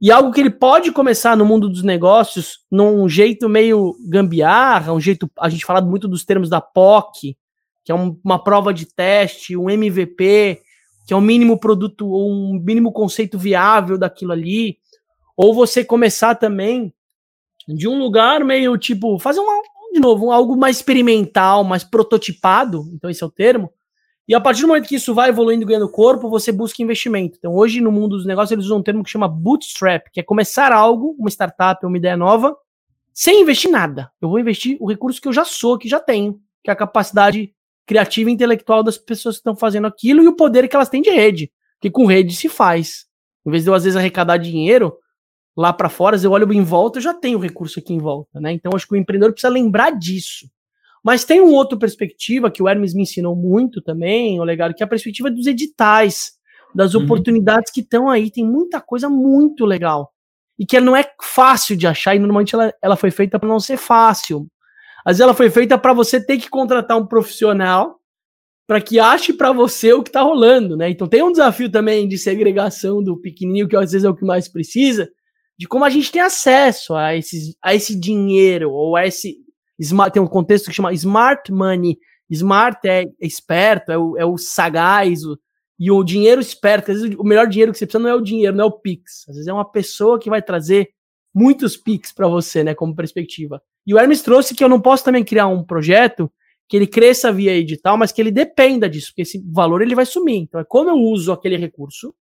E algo que ele pode começar no mundo dos negócios num jeito meio gambiarra, um jeito, a gente fala muito dos termos da POC, que é um, uma prova de teste, um MVP, que é um mínimo produto ou um mínimo conceito viável daquilo ali, ou você começar também de um lugar meio tipo fazer um de novo um, algo mais experimental, mais prototipado, então esse é o termo. E a partir do momento que isso vai evoluindo ganhando corpo, você busca investimento. Então hoje no mundo dos negócios eles usam um termo que chama bootstrap, que é começar algo, uma startup, uma ideia nova, sem investir nada. Eu vou investir o recurso que eu já sou, que já tenho, que é a capacidade criativa e intelectual das pessoas que estão fazendo aquilo e o poder que elas têm de rede. Que com rede se faz. Em vez de eu, às vezes, arrecadar dinheiro lá para fora, eu olho em volta, eu já tenho recurso aqui em volta, né? Então, acho que o empreendedor precisa lembrar disso. Mas tem uma outra perspectiva que o Hermes me ensinou muito também, o legado, que é a perspectiva dos editais, das uhum. oportunidades que estão aí. Tem muita coisa muito legal. E que ela não é fácil de achar, e normalmente ela, ela foi feita para não ser fácil. Às vezes ela foi feita para você ter que contratar um profissional para que ache para você o que está rolando, né? Então tem um desafio também de segregação do pequenininho, que às vezes é o que mais precisa, de como a gente tem acesso a, esses, a esse dinheiro, ou a esse. Smart, tem um contexto que chama smart money. Smart é esperto, é o, é o sagaz, o, e o dinheiro esperto. Às vezes o melhor dinheiro que você precisa não é o dinheiro, não é o Pix. Às vezes é uma pessoa que vai trazer muitos Pix para você, né, como perspectiva. E o Hermes trouxe que eu não posso também criar um projeto que ele cresça via edital, mas que ele dependa disso, porque esse valor ele vai sumir. Então é como eu uso aquele recurso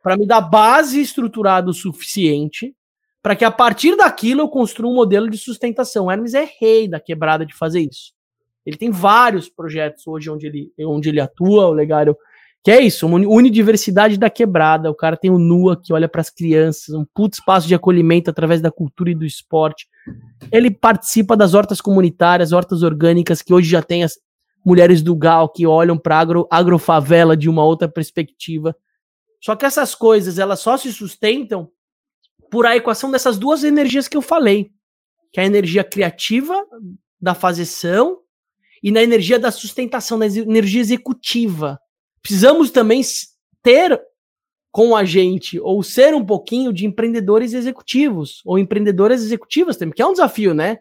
para me dar base estruturada o suficiente para que a partir daquilo eu construa um modelo de sustentação. O Hermes é rei da quebrada de fazer isso. Ele tem vários projetos hoje onde ele, onde ele atua, o Legário que é isso, uma unidiversidade da quebrada. O cara tem o NUA que olha para as crianças, um puto espaço de acolhimento através da cultura e do esporte. Ele participa das hortas comunitárias, hortas orgânicas, que hoje já tem as mulheres do GAL que olham para agro, agrofavela de uma outra perspectiva. Só que essas coisas, elas só se sustentam por a equação dessas duas energias que eu falei, que é a energia criativa da fazeção e na energia da sustentação, da energia executiva precisamos também ter com a gente, ou ser um pouquinho de empreendedores executivos, ou empreendedoras executivas também, que é um desafio, né?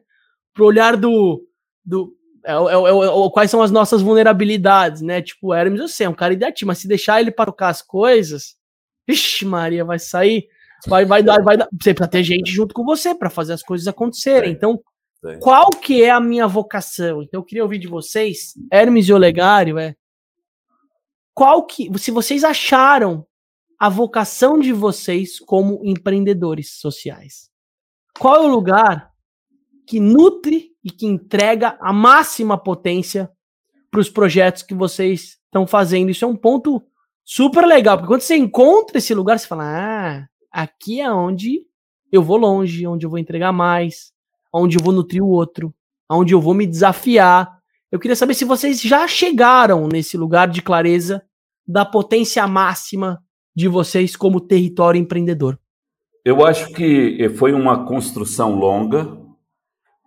Pro olhar do. do é, é, é, quais são as nossas vulnerabilidades, né? Tipo, o Hermes, eu sei, é um cara ideativo, mas se deixar ele para tocar as coisas, vixe, Maria, vai sair. Vai, vai dar, vai dar. Você precisa ter gente junto com você para fazer as coisas acontecerem. Então, qual que é a minha vocação? Então, eu queria ouvir de vocês, Hermes e Olegário, é qual que, se vocês acharam a vocação de vocês como empreendedores sociais. Qual é o lugar que nutre e que entrega a máxima potência para os projetos que vocês estão fazendo? Isso é um ponto super legal, porque quando você encontra esse lugar, você fala: ah, aqui é onde eu vou longe, onde eu vou entregar mais, onde eu vou nutrir o outro, onde eu vou me desafiar, eu queria saber se vocês já chegaram nesse lugar de clareza da potência máxima de vocês como território empreendedor. Eu acho que foi uma construção longa,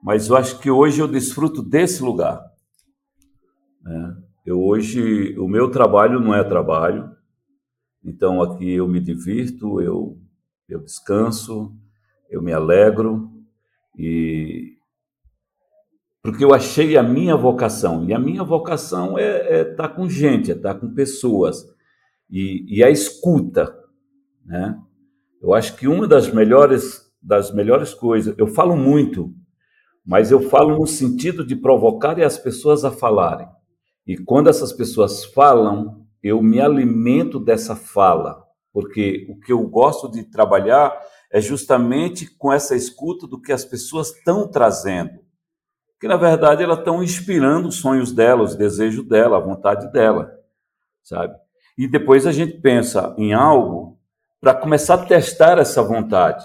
mas eu acho que hoje eu desfruto desse lugar. Né? Eu hoje, o meu trabalho não é trabalho, então aqui eu me divirto, eu, eu descanso, eu me alegro e porque eu achei a minha vocação e a minha vocação é estar é tá com gente, é estar tá com pessoas e, e a escuta, né? Eu acho que uma das melhores das melhores coisas, eu falo muito, mas eu falo no sentido de provocar as pessoas a falarem. E quando essas pessoas falam, eu me alimento dessa fala, porque o que eu gosto de trabalhar é justamente com essa escuta do que as pessoas estão trazendo. Que na verdade elas estão inspirando os sonhos dela, os desejos dela, a vontade dela, sabe? E depois a gente pensa em algo para começar a testar essa vontade.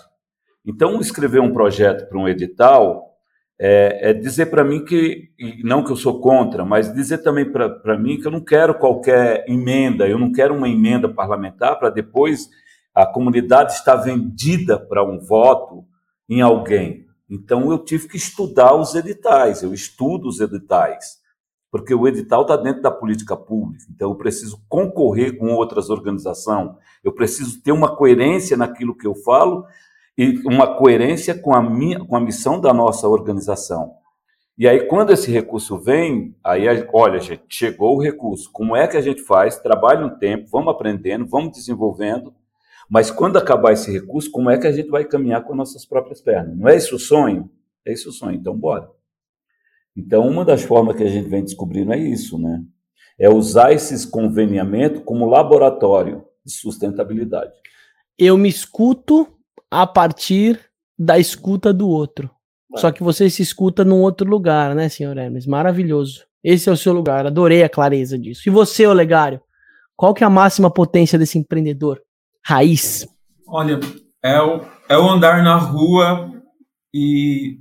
Então, escrever um projeto para um edital é, é dizer para mim que, não que eu sou contra, mas dizer também para mim que eu não quero qualquer emenda, eu não quero uma emenda parlamentar para depois a comunidade estar vendida para um voto em alguém. Então eu tive que estudar os editais, eu estudo os editais, porque o edital está dentro da política pública, então eu preciso concorrer com outras organizações, eu preciso ter uma coerência naquilo que eu falo, e uma coerência com a, minha, com a missão da nossa organização. E aí, quando esse recurso vem, aí, olha, gente, chegou o recurso. Como é que a gente faz? Trabalha um tempo, vamos aprendendo, vamos desenvolvendo. Mas quando acabar esse recurso, como é que a gente vai caminhar com nossas próprias pernas? Não é esse o sonho? É esse o sonho. Então, bora. Então, uma das formas que a gente vem descobrindo é isso, né? É usar esses conveniamentos como laboratório de sustentabilidade. Eu me escuto a partir da escuta do outro. É. Só que você se escuta num outro lugar, né, senhor Hermes? Maravilhoso. Esse é o seu lugar. Adorei a clareza disso. E você, Olegário? Qual que é a máxima potência desse empreendedor? Raiz. Olha, é o, é o andar na rua e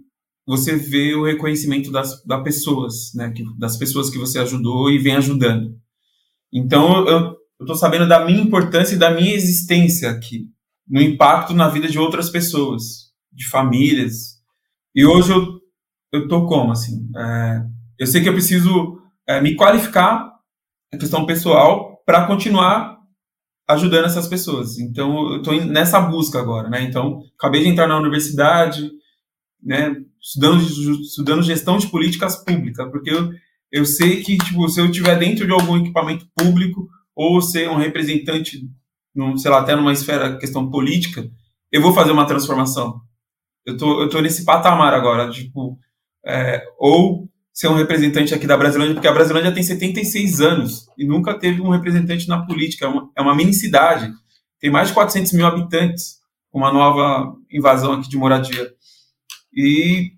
você vê o reconhecimento das, das pessoas, né? Das pessoas que você ajudou e vem ajudando. Então, eu, tô sabendo da minha importância e da minha existência aqui no impacto na vida de outras pessoas, de famílias. E hoje eu, eu tô como, assim? É, eu sei que eu preciso é, me qualificar, a questão pessoal, para continuar ajudando essas pessoas. Então, eu estou nessa busca agora, né? Então, acabei de entrar na universidade, né? Estudando, estudando gestão de políticas públicas, porque eu, eu sei que, tipo, se eu estiver dentro de algum equipamento público ou ser um representante num, sei lá, até numa esfera questão política, eu vou fazer uma transformação. Eu tô, eu tô nesse patamar agora, tipo, é, ou ser um representante aqui da Brasilândia, porque a Brasilândia tem 76 anos e nunca teve um representante na política, é uma, é uma mini cidade, tem mais de 400 mil habitantes, com uma nova invasão aqui de moradia. E,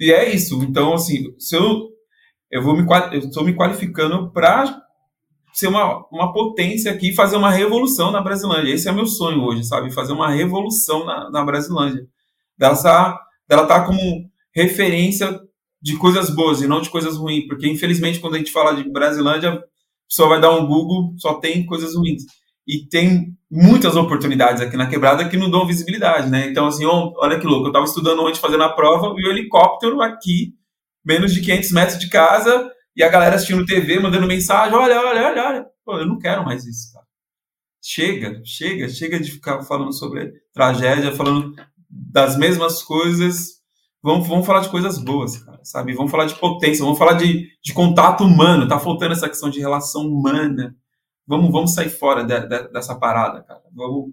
e é isso, então, assim, se eu, eu vou me, estou me qualificando para ser uma, uma potência aqui e fazer uma revolução na Brasilândia. Esse é meu sonho hoje, sabe? Fazer uma revolução na, na Brasilândia. Dela estar tá como referência de coisas boas e não de coisas ruins. Porque, infelizmente, quando a gente fala de Brasilândia, a pessoa vai dar um Google, só tem coisas ruins. E tem muitas oportunidades aqui na quebrada que não dão visibilidade, né? Então, assim, olha que louco. Eu estava estudando ontem, fazendo a prova, e o helicóptero aqui, menos de 500 metros de casa, e a galera assistindo TV, mandando mensagem, olha, olha, olha, olha. Pô, eu não quero mais isso, cara. Chega, chega, chega de ficar falando sobre tragédia, falando das mesmas coisas. Vamos, vamos falar de coisas boas, cara, sabe? Vamos falar de potência, vamos falar de, de contato humano. Tá faltando essa questão de relação humana. Vamos, vamos sair fora de, de, dessa parada, cara. Vamos,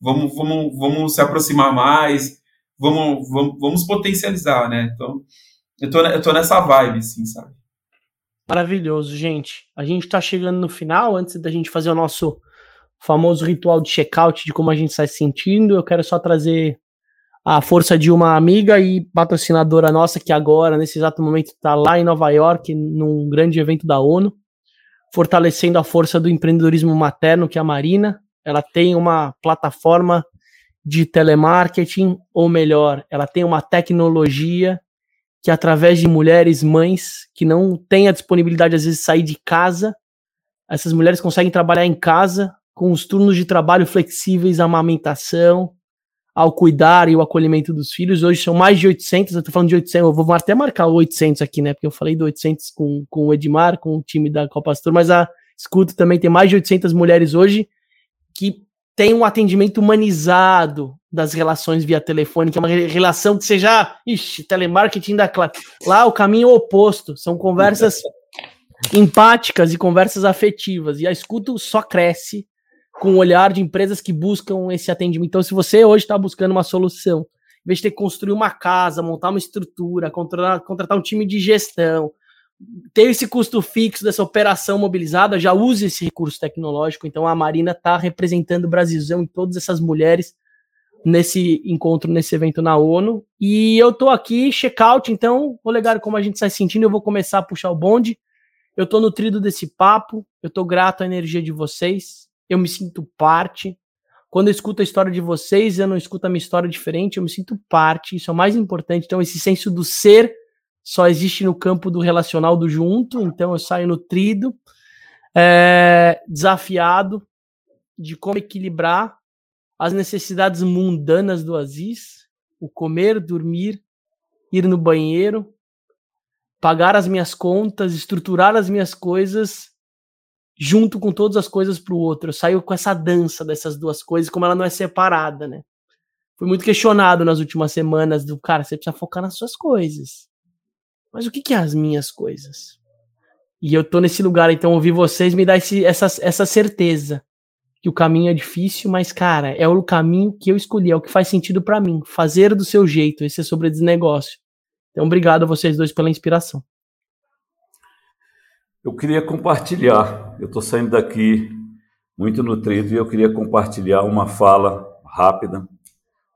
vamos, vamos, vamos se aproximar mais. Vamos, vamos, vamos potencializar, né? Então, eu tô, eu tô nessa vibe, assim, sabe? Maravilhoso, gente. A gente está chegando no final, antes da gente fazer o nosso famoso ritual de check-out de como a gente está se sentindo, eu quero só trazer a força de uma amiga e patrocinadora nossa que agora, nesse exato momento, está lá em Nova York, num grande evento da ONU, fortalecendo a força do empreendedorismo materno, que é a Marina. Ela tem uma plataforma de telemarketing, ou melhor, ela tem uma tecnologia que através de mulheres mães que não têm a disponibilidade às vezes de sair de casa, essas mulheres conseguem trabalhar em casa com os turnos de trabalho flexíveis, amamentação, ao cuidar e o acolhimento dos filhos. Hoje são mais de 800, eu tô falando de 800, eu vou até marcar o 800 aqui, né? Porque eu falei do 800 com, com o Edmar, com o time da Copa Astor, mas a Escuto também tem mais de 800 mulheres hoje que tem um atendimento humanizado das relações via telefone, que é uma relação que seja, ixi, telemarketing da classe. Lá o caminho oposto, são conversas empáticas e conversas afetivas. E a escuta só cresce com o olhar de empresas que buscam esse atendimento. Então, se você hoje está buscando uma solução, em vez de ter que construir uma casa, montar uma estrutura, contratar, contratar um time de gestão, ter esse custo fixo dessa operação mobilizada, já use esse recurso tecnológico. Então, a Marina está representando o Brasilzão e todas essas mulheres nesse encontro, nesse evento na ONU. E eu tô aqui, check-out, então, legal como a gente se sentindo, eu vou começar a puxar o bonde. Eu tô nutrido desse papo, eu tô grato à energia de vocês, eu me sinto parte. Quando eu escuto a história de vocês, eu não escuto a minha história diferente, eu me sinto parte, isso é o mais importante. Então, esse senso do ser só existe no campo do relacional do junto, então eu saio nutrido, é, desafiado de como equilibrar as necessidades mundanas do Aziz, o comer, dormir, ir no banheiro, pagar as minhas contas, estruturar as minhas coisas junto com todas as coisas para o outro. Eu saio com essa dança dessas duas coisas, como ela não é separada, né? Fui muito questionado nas últimas semanas do cara, você precisa focar nas suas coisas. Mas o que, que é as minhas coisas? E eu tô nesse lugar, então ouvir vocês me dá esse, essa, essa certeza que o caminho é difícil, mas, cara, é o caminho que eu escolhi, é o que faz sentido para mim. Fazer do seu jeito, esse é sobre desnegócio. Então, obrigado a vocês dois pela inspiração. Eu queria compartilhar, eu estou saindo daqui muito nutrido e eu queria compartilhar uma fala rápida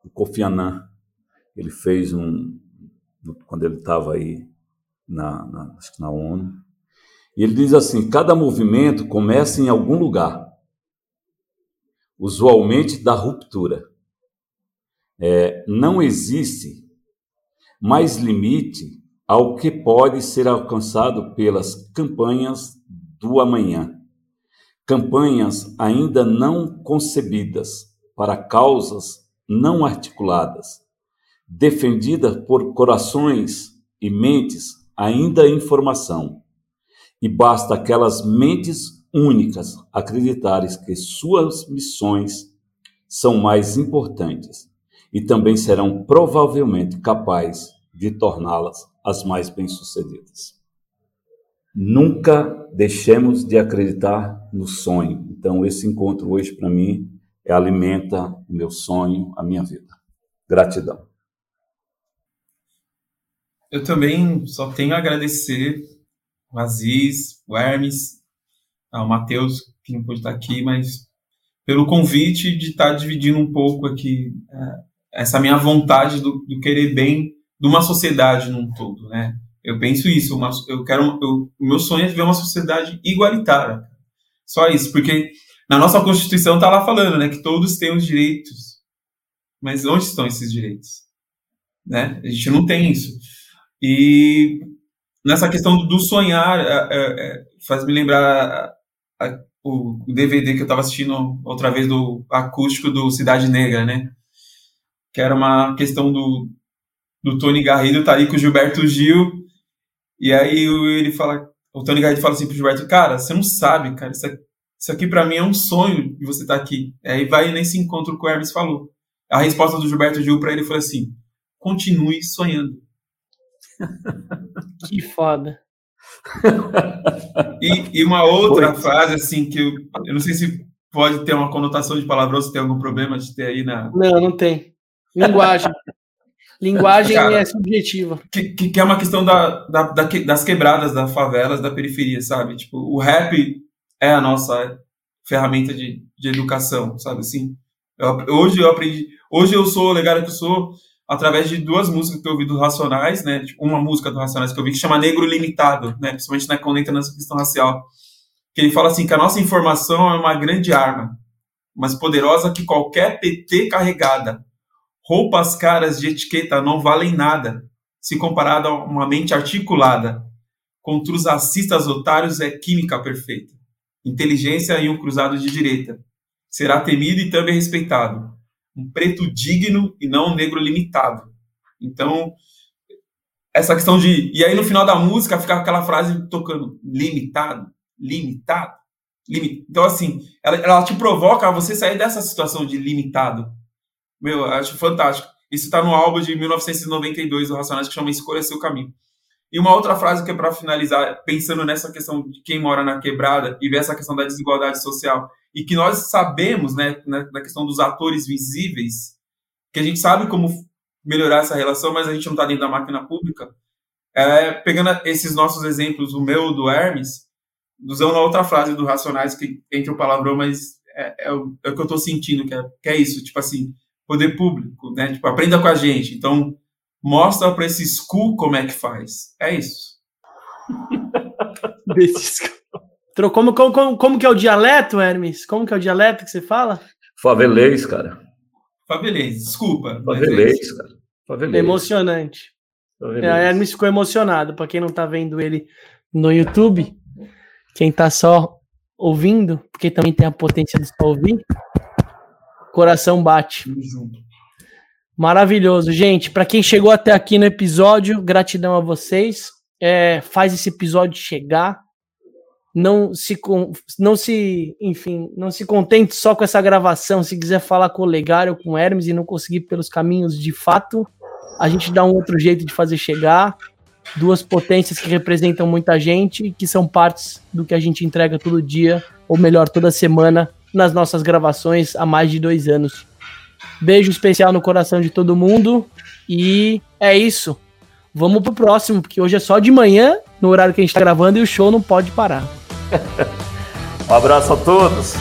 do Kofi Annan. Ele fez um, quando ele estava aí na, na, na ONU, e ele diz assim: cada movimento começa em algum lugar usualmente da ruptura. É, não existe mais limite ao que pode ser alcançado pelas campanhas do amanhã. Campanhas ainda não concebidas para causas não articuladas, defendidas por corações e mentes ainda em formação. E basta aquelas mentes únicas acreditarem que suas missões são mais importantes e também serão provavelmente capazes de torná-las as mais bem-sucedidas. Nunca deixemos de acreditar no sonho. Então, esse encontro hoje, para mim, é, alimenta o meu sonho, a minha vida. Gratidão. Eu também só tenho a agradecer o Aziz, o Hermes, ao Matheus, que não pôde estar aqui, mas pelo convite de estar dividindo um pouco aqui é, essa minha vontade do, do, querer bem de uma sociedade num todo, né? Eu penso isso, uma, eu quero, o meu sonho é ver uma sociedade igualitária. Só isso, porque na nossa Constituição está lá falando, né, que todos têm os direitos. Mas onde estão esses direitos? Né? A gente não tem isso. E nessa questão do sonhar, é, é, é faz me lembrar a, o, DVD que eu estava assistindo outra vez do acústico do Cidade Negra, né? Que era uma questão do, do Tony Garrido tá aí com o Gilberto Gil. E aí ele fala, o Tony Garrido fala assim pro Gilberto, cara, você não sabe, cara, isso aqui, isso aqui para mim é um sonho de você estar tá aqui. Aí vai nesse encontro que o Hermes falou. A resposta do Gilberto Gil para ele foi assim: continue sonhando. que foda e, e, uma outra Foi. frase, assim, que eu, eu não sei se pode ter uma conotação de palavrão, se tem algum problema de ter aí na. Não, não tem. Linguagem. Linguagem Cara, é subjetiva. Que, que, é uma questão da, da, da, das quebradas, das favelas, da periferia, sabe? Tipo, o rap é a nossa ferramenta de, de educação, sabe assim? Eu, hoje eu aprendi. Hoje eu sou o legado que eu sou através de duas músicas que eu ouvi do Racionais, né? Tipo, uma música do Racionais que eu vi que chama Negro Limitado, né? Principalmente né, quando entra nessa questão racial. Que ele fala assim que a nossa informação é uma grande arma, mais poderosa que qualquer PT carregada. Roupas caras de etiqueta não valem nada, se comparada a uma mente articulada. Contra os racistas otários é química perfeita. Inteligência e um cruzado de direita. Será temido e também respeitado um preto digno e não um negro limitado. Então, essa questão de. E aí no final da música fica aquela frase tocando limitado, limitado. Limit... Então, assim, ela, ela te provoca a você sair dessa situação de limitado. Meu, eu acho fantástico. Isso está no álbum de 1992 do Racionais que chama Escolha Seu Caminho. E uma outra frase que é para finalizar, pensando nessa questão de quem mora na quebrada e ver essa questão da desigualdade social, e que nós sabemos, né, na questão dos atores visíveis, que a gente sabe como melhorar essa relação, mas a gente não está dentro da máquina pública. É, pegando esses nossos exemplos, o meu do Hermes, usando a outra frase do Racionais, que entra o palavrão, mas é, é, o, é o, que eu estou sentindo, que é, que é isso, tipo assim, poder público, né? Tipo, aprenda com a gente. Então, mostra para esse school como é que faz. É isso. como, como, como, como que é o dialeto, Hermes? Como que é o dialeto que você fala? Favelês, cara. Favelês, desculpa. Favelês, cara. Favelês. Emocionante. Favelês. É, Hermes ficou emocionado. Para quem não tá vendo ele no YouTube, quem tá só ouvindo, porque também tem a potência de só ouvir, coração bate. Maravilhoso, gente. Para quem chegou até aqui no episódio, gratidão a vocês. É, faz esse episódio chegar. Não se, não se, enfim, não se contente só com essa gravação. Se quiser falar com o Legar ou com o Hermes e não conseguir pelos caminhos de fato, a gente dá um outro jeito de fazer chegar. Duas potências que representam muita gente e que são partes do que a gente entrega todo dia, ou melhor, toda semana, nas nossas gravações há mais de dois anos. Beijo especial no coração de todo mundo. E é isso. Vamos pro próximo, porque hoje é só de manhã, no horário que a gente tá gravando, e o show não pode parar. um abraço a todos.